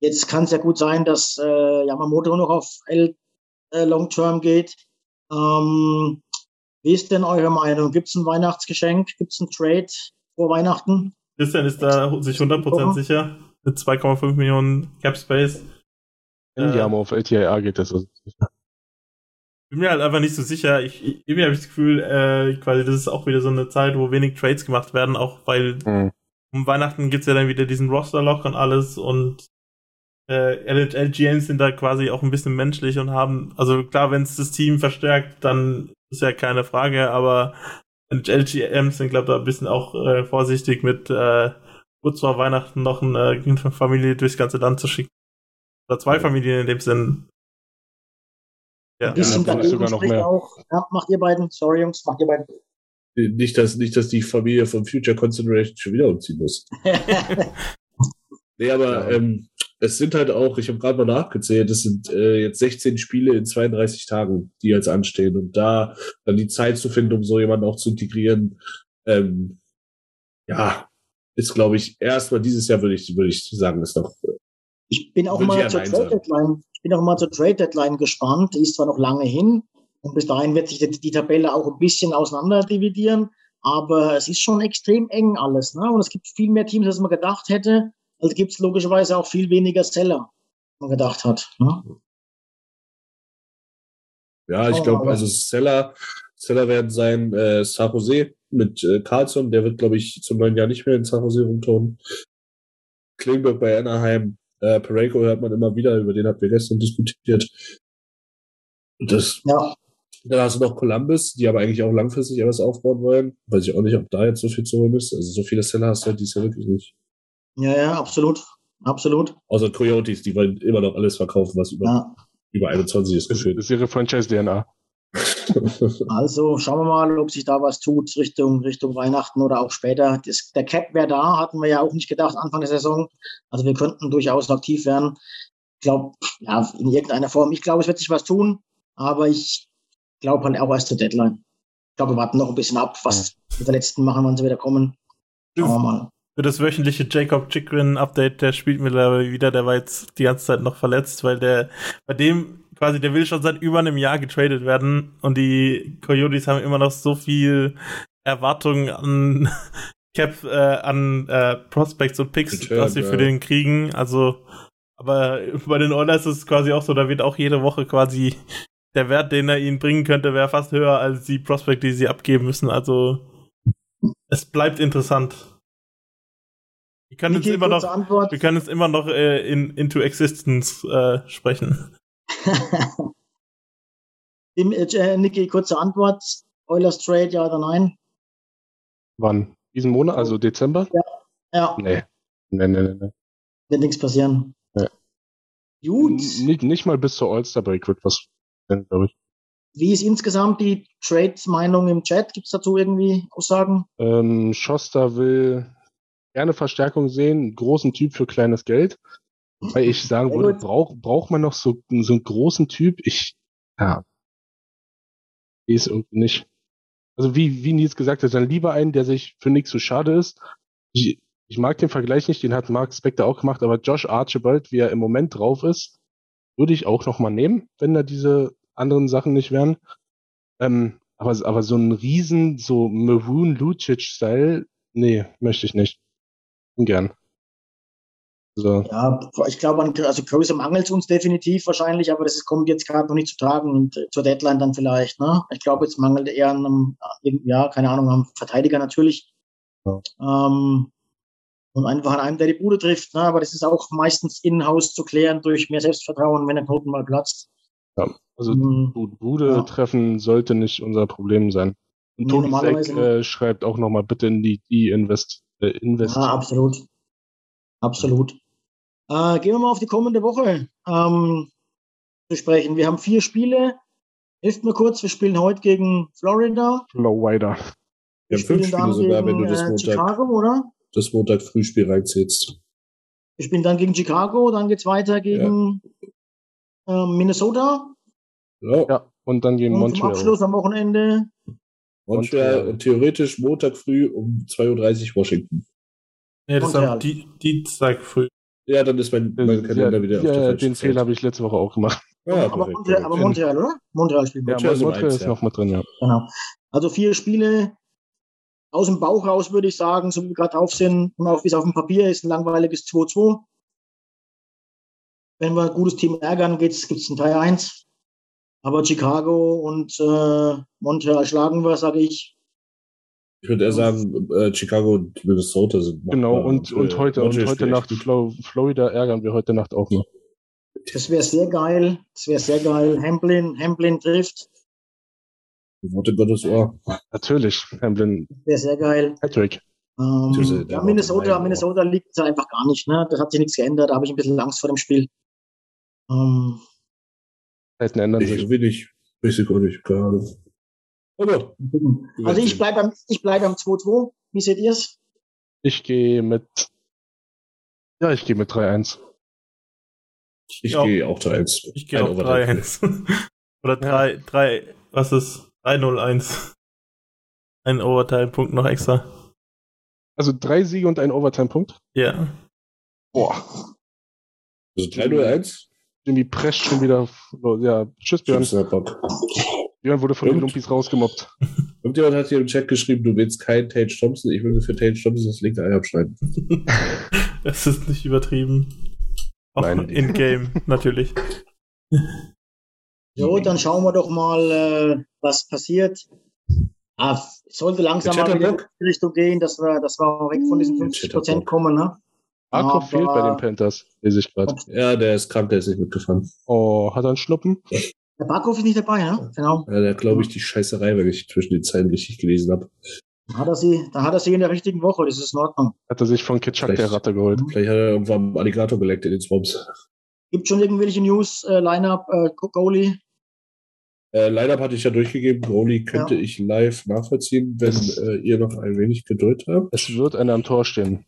Jetzt kann es ja gut sein, dass äh, Yamamoto noch auf L äh, Long Term geht. Ähm, wie ist denn eure Meinung? Gibt es ein Weihnachtsgeschenk? Gibt es ein Trade? Vor Weihnachten. Christian ist da sich 100% sicher mit 2,5 Millionen Cap Space. Wenn äh, die auf LTIA geht, das ist bin mir halt einfach nicht so sicher. Ich, ich, irgendwie habe ich das Gefühl, äh, quasi, das ist auch wieder so eine Zeit, wo wenig Trades gemacht werden, auch weil mhm. um Weihnachten gibt's ja dann wieder diesen Roster-Lock und alles und äh, LGMs sind da quasi auch ein bisschen menschlich und haben, also klar, wenn es das Team verstärkt, dann ist ja keine Frage, aber LGMs sind, glaube ich, da ein bisschen auch äh, vorsichtig mit äh, kurz vor Weihnachten noch eine, eine Familie durchs ganze Land zu schicken. Oder zwei Familien in dem Sinn. Ja, ein bisschen ja, sogar noch mehr. Auch, ja, macht ihr beiden, sorry Jungs, macht ihr beiden. Nicht, dass, nicht, dass die Familie von Future Consideration schon wieder umziehen muss. nee, aber ähm, es sind halt auch, ich habe gerade mal nachgezählt, es sind äh, jetzt 16 Spiele in 32 Tagen, die jetzt anstehen. Und da dann die Zeit zu finden, um so jemanden auch zu integrieren, ähm, ja, ist, glaube ich, erstmal dieses Jahr würde ich, würde ich sagen, ist noch. Ich bin auch mal zur Trade Deadline ich bin auch mal zur Trade Deadline gespannt. Die ist zwar noch lange hin und bis dahin wird sich die, die Tabelle auch ein bisschen auseinander dividieren, aber es ist schon extrem eng alles. Ne? Und es gibt viel mehr Teams, als man gedacht hätte. Also gibt es logischerweise auch viel weniger Seller, als man gedacht hat. Ne? Ja, ich glaube, also Seller, Seller werden sein äh, San Jose mit äh, Carlson, der wird, glaube ich, zum neuen Jahr nicht mehr in San Jose rumtun. Klingberg bei Anaheim, äh, Pareko hört man immer wieder, über den habt ihr gestern diskutiert. Das, ja. Dann hast du noch Columbus, die aber eigentlich auch langfristig etwas aufbauen wollen. Weiß ich auch nicht, ob da jetzt so viel zu holen ist. Also so viele Seller hast du halt dies Jahr wirklich nicht. Ja, ja, absolut. Absolut. Außer Coyotes, die wollen immer noch alles verkaufen, was über, ja. über 21 ist gefühlt. Das ist ihre Franchise-DNA. also schauen wir mal, ob sich da was tut Richtung, Richtung Weihnachten oder auch später. Das, der Cap wäre da, hatten wir ja auch nicht gedacht Anfang der Saison. Also wir könnten durchaus aktiv werden. Ich glaube, ja, in irgendeiner Form. Ich glaube, es wird sich was tun, aber ich glaube halt auch erst zur Deadline. Ich glaube, wir warten noch ein bisschen ab, was die Verletzten machen, wann sie wieder kommen. Schauen wir mal. Für das wöchentliche Jacob Chikrin Update, der spielt mittlerweile wieder, der war jetzt die ganze Zeit noch verletzt, weil der, bei dem quasi, der will schon seit über einem Jahr getradet werden und die Coyotes haben immer noch so viel Erwartungen an Cap, äh, an äh, Prospects und Picks, Return, was sie ja. für den kriegen. Also, aber bei den Oilers ist es quasi auch so, da wird auch jede Woche quasi der Wert, den er ihnen bringen könnte, wäre fast höher als die Prospect, die sie abgeben müssen. Also, es bleibt interessant. Wir können es immer noch, wir können es immer noch äh, in, into existence äh, sprechen. Im, äh, Niki, kurze Antwort. Oilers Trade, ja oder nein? Wann? Diesen Monat, also Dezember? Ja. ja. Nee. Nee, nee, nee. nee. Wird nichts passieren. Nee. Gut. Nicht, nicht mal bis zur All-Star Break wird was, glaube ich. Wie ist insgesamt die Trade-Meinung im Chat? Gibt es dazu irgendwie Aussagen? Ähm, Schoster will gerne Verstärkung sehen, großen Typ für kleines Geld. Weil ich sagen würde, braucht braucht man noch so, so einen großen Typ? Ich, ja, ist irgendwie nicht. Also wie, wie Nils gesagt hat, dann lieber einen, der sich für nichts so schade ist. Ich, ich mag den Vergleich nicht, den hat Mark Spector auch gemacht, aber Josh Archibald, wie er im Moment drauf ist, würde ich auch noch mal nehmen, wenn da diese anderen Sachen nicht wären. Ähm, aber, aber so ein riesen, so Maroon Lucic-Style, nee, möchte ich nicht. Ungern. So. Ja, ich glaube, also Größe mangelt es uns definitiv wahrscheinlich, aber das kommt jetzt gerade noch nicht zu tragen und äh, zur Deadline dann vielleicht. Ne? Ich glaube, jetzt mangelt eher an einem, ja, keine Ahnung, am Verteidiger natürlich. Ja. Ähm, und einfach an einem, der die Bude trifft. Ne? Aber das ist auch meistens in-house zu klären durch mehr Selbstvertrauen, wenn der Knoten mal platzt. Ja, also mhm. Bude ja. treffen sollte nicht unser Problem sein. Und Toni Seck äh, schreibt auch nochmal bitte in die, die Invest, äh, Invest. Ja, absolut. Absolut. Äh, gehen wir mal auf die kommende Woche ähm, zu sprechen. Wir haben vier Spiele. Hilft mir kurz, wir spielen heute gegen Florida. Florida. Wir, wir haben fünf Spiele sogar, gegen, wenn du das äh, Montag, Chicago, oder? das Montag Frühspiel reinzählst. Wir spielen dann gegen Chicago, dann geht's weiter gegen ja. äh, Minnesota. Ja. ja. Und dann gegen und Montreal. Zum Abschluss am Wochenende. Montreal und theoretisch Montag früh um 2.30 Uhr Washington. Ja, das ist am Dienstag früh. Ja, dann ist mein, mein Kalender ja, wieder ja, auf den Fehler habe ich letzte Woche auch gemacht. Ja, aber, Montreal, aber Montreal, oder? Montreal spielt ja, Montreal, Montreal ist noch mit drin, ja. Genau. Also vier Spiele aus dem Bauch raus, würde ich sagen, so wie wir gerade drauf sind und auch wie es auf dem Papier ist, ein langweiliges 2-2. Wenn wir ein gutes Team ärgern, gibt es ein 3-1. Aber Chicago und äh, Montreal schlagen wir, sage ich. Ich würde eher sagen, äh, Chicago und Minnesota sind Genau, und, und heute, und Montreal heute spielt Nacht. Flo Florida ärgern wir heute Nacht auch noch. Das wäre sehr geil. Das wäre sehr geil. Hamblin, Hamblin trifft. Worte Gottes Ohr. Natürlich, Hamlin Wäre sehr geil. Patrick. Ähm, ja, Minnesota, Minnesota liegt es einfach gar nicht. Ne? Das hat sich nichts geändert. Da habe ich ein bisschen Angst vor dem Spiel. Ähm, Zeiten ändern Ich sich. irgendwie nicht. Weiß ich auch nicht, keine Ahnung. Aber, also ich bleibe am, ich bleib am 2-2. Wie seht ihr es? Ich gehe mit. Ja, ich gehe mit 3-1. ich Ja. gehe auch zu 1. Ich gehe auf 3-1. Oder 3, 3, was ist? 3-0-1. Ein Overtime-Punkt noch extra. Also drei Siege und ein Overtime-Punkt. Ja. Boah. Also 3-0-1? Jimmy prescht schon wieder. Ja, tschüss Björn. Tschüss. Björn wurde von den Gut. Lumpis rausgemobbt. Irgendjemand hat hier im Chat geschrieben, du willst keinen Tage Thompson. Ich würde für Tage Thompson das linke Ei abschneiden. Das ist nicht übertrieben. Auch Nein. in-game, natürlich. So, dann schauen wir doch mal, äh, was passiert. Ah, sollte langsam mal in die Richtung gehen, dass wir, dass wir weg von diesen 50 Prozent kommen. Ne? Arkov Aber- fehlt bei den Panthers, lese ich gerade. Ja, der ist krank, der ist nicht mitgefahren. Oh, hat er einen Schnuppen? Der Barkov ist nicht dabei, ne? Genau. Ja, der glaube ich die Scheißerei, wenn ich zwischen den Zeilen richtig gelesen habe. Dann hat er sie, dann hat er sie in der richtigen Woche, das ist in Ordnung. Hat er sich von Kitschak der. Ratte geholt. Vielleicht hat er irgendwann einen Alligator geleckt in den Swamps. Gibt schon irgendwelche News, äh, Lineup, äh, Goalie? Äh, Line-Up hatte ich ja durchgegeben. Broly könnte Ja. ich live nachvollziehen, wenn äh, ihr noch ein wenig Geduld habt. Es wird einer am Tor stehen.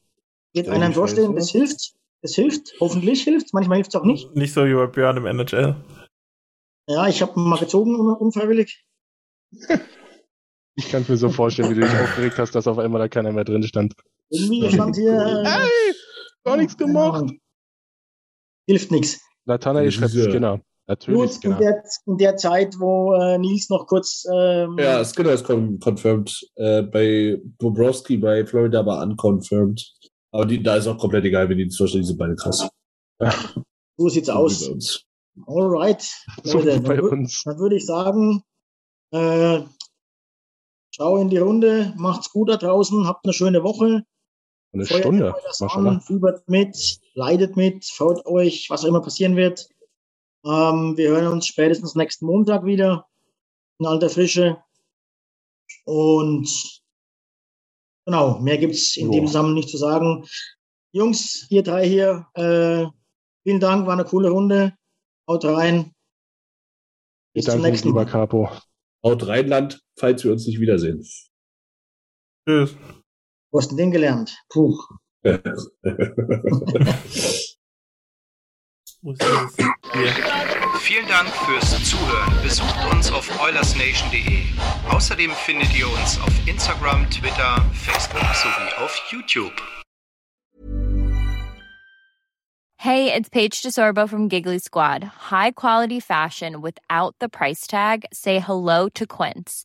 Geht Ja, stehen, ja. das hilft. Das hilft. Hoffentlich hilft Manchmal hilft es auch nicht. Nicht so wie bei Björn im NHL. Ja, ich habe mal gezogen, un unfreiwillig. Ich kann es mir so vorstellen, wie du dich aufgeregt hast, dass auf einmal da keiner mehr drin stand. Irgendwie stand hier. Äh, Ey, gar nichts gemacht. Hilft nichts. Nathanael schreibt Skinner. Natürlich Gut, in Skinner. der, in der Zeit, wo äh, Nils noch kurz. Ähm, Ja, Skinner ist con confirmed. Äh, bei Bobrowski bei Florida war unconfirmed. Aber die, da ist auch komplett egal, wie die zuständig sind, beide krass. So sieht's So aus. bei uns. Alright. So Leute, bei dann, uns. dann würde ich sagen, äh, schau in die Runde, macht's gut da draußen, habt eine schöne Woche. Eine Feuert Stunde. euch das Maschallah. an, fiebert mit, leidet mit, freut euch, was auch immer passieren wird. Ähm, wir hören uns spätestens nächsten Montag wieder in alter Frische. Und genau, mehr gibt's in Joa. dem Zusammenhang nicht zu sagen. Jungs, ihr drei hier, äh, vielen Dank, war eine coole Runde. Haut rein. Bis zum Danke, nächsten lieber Mal. Capo. Haut Rheinland, falls wir uns nicht wiedersehen. Tschüss. Du hast den gelernt. Puh. Vielen Dank fürs Zuhören. Besucht uns auf oilersnation.de. Außerdem findet ihr uns auf Instagram, Twitter, Facebook sowie auf YouTube. Hey, it's Paige DeSorbo from Giggly Squad. High quality fashion without the price tag. Say hello to Quince.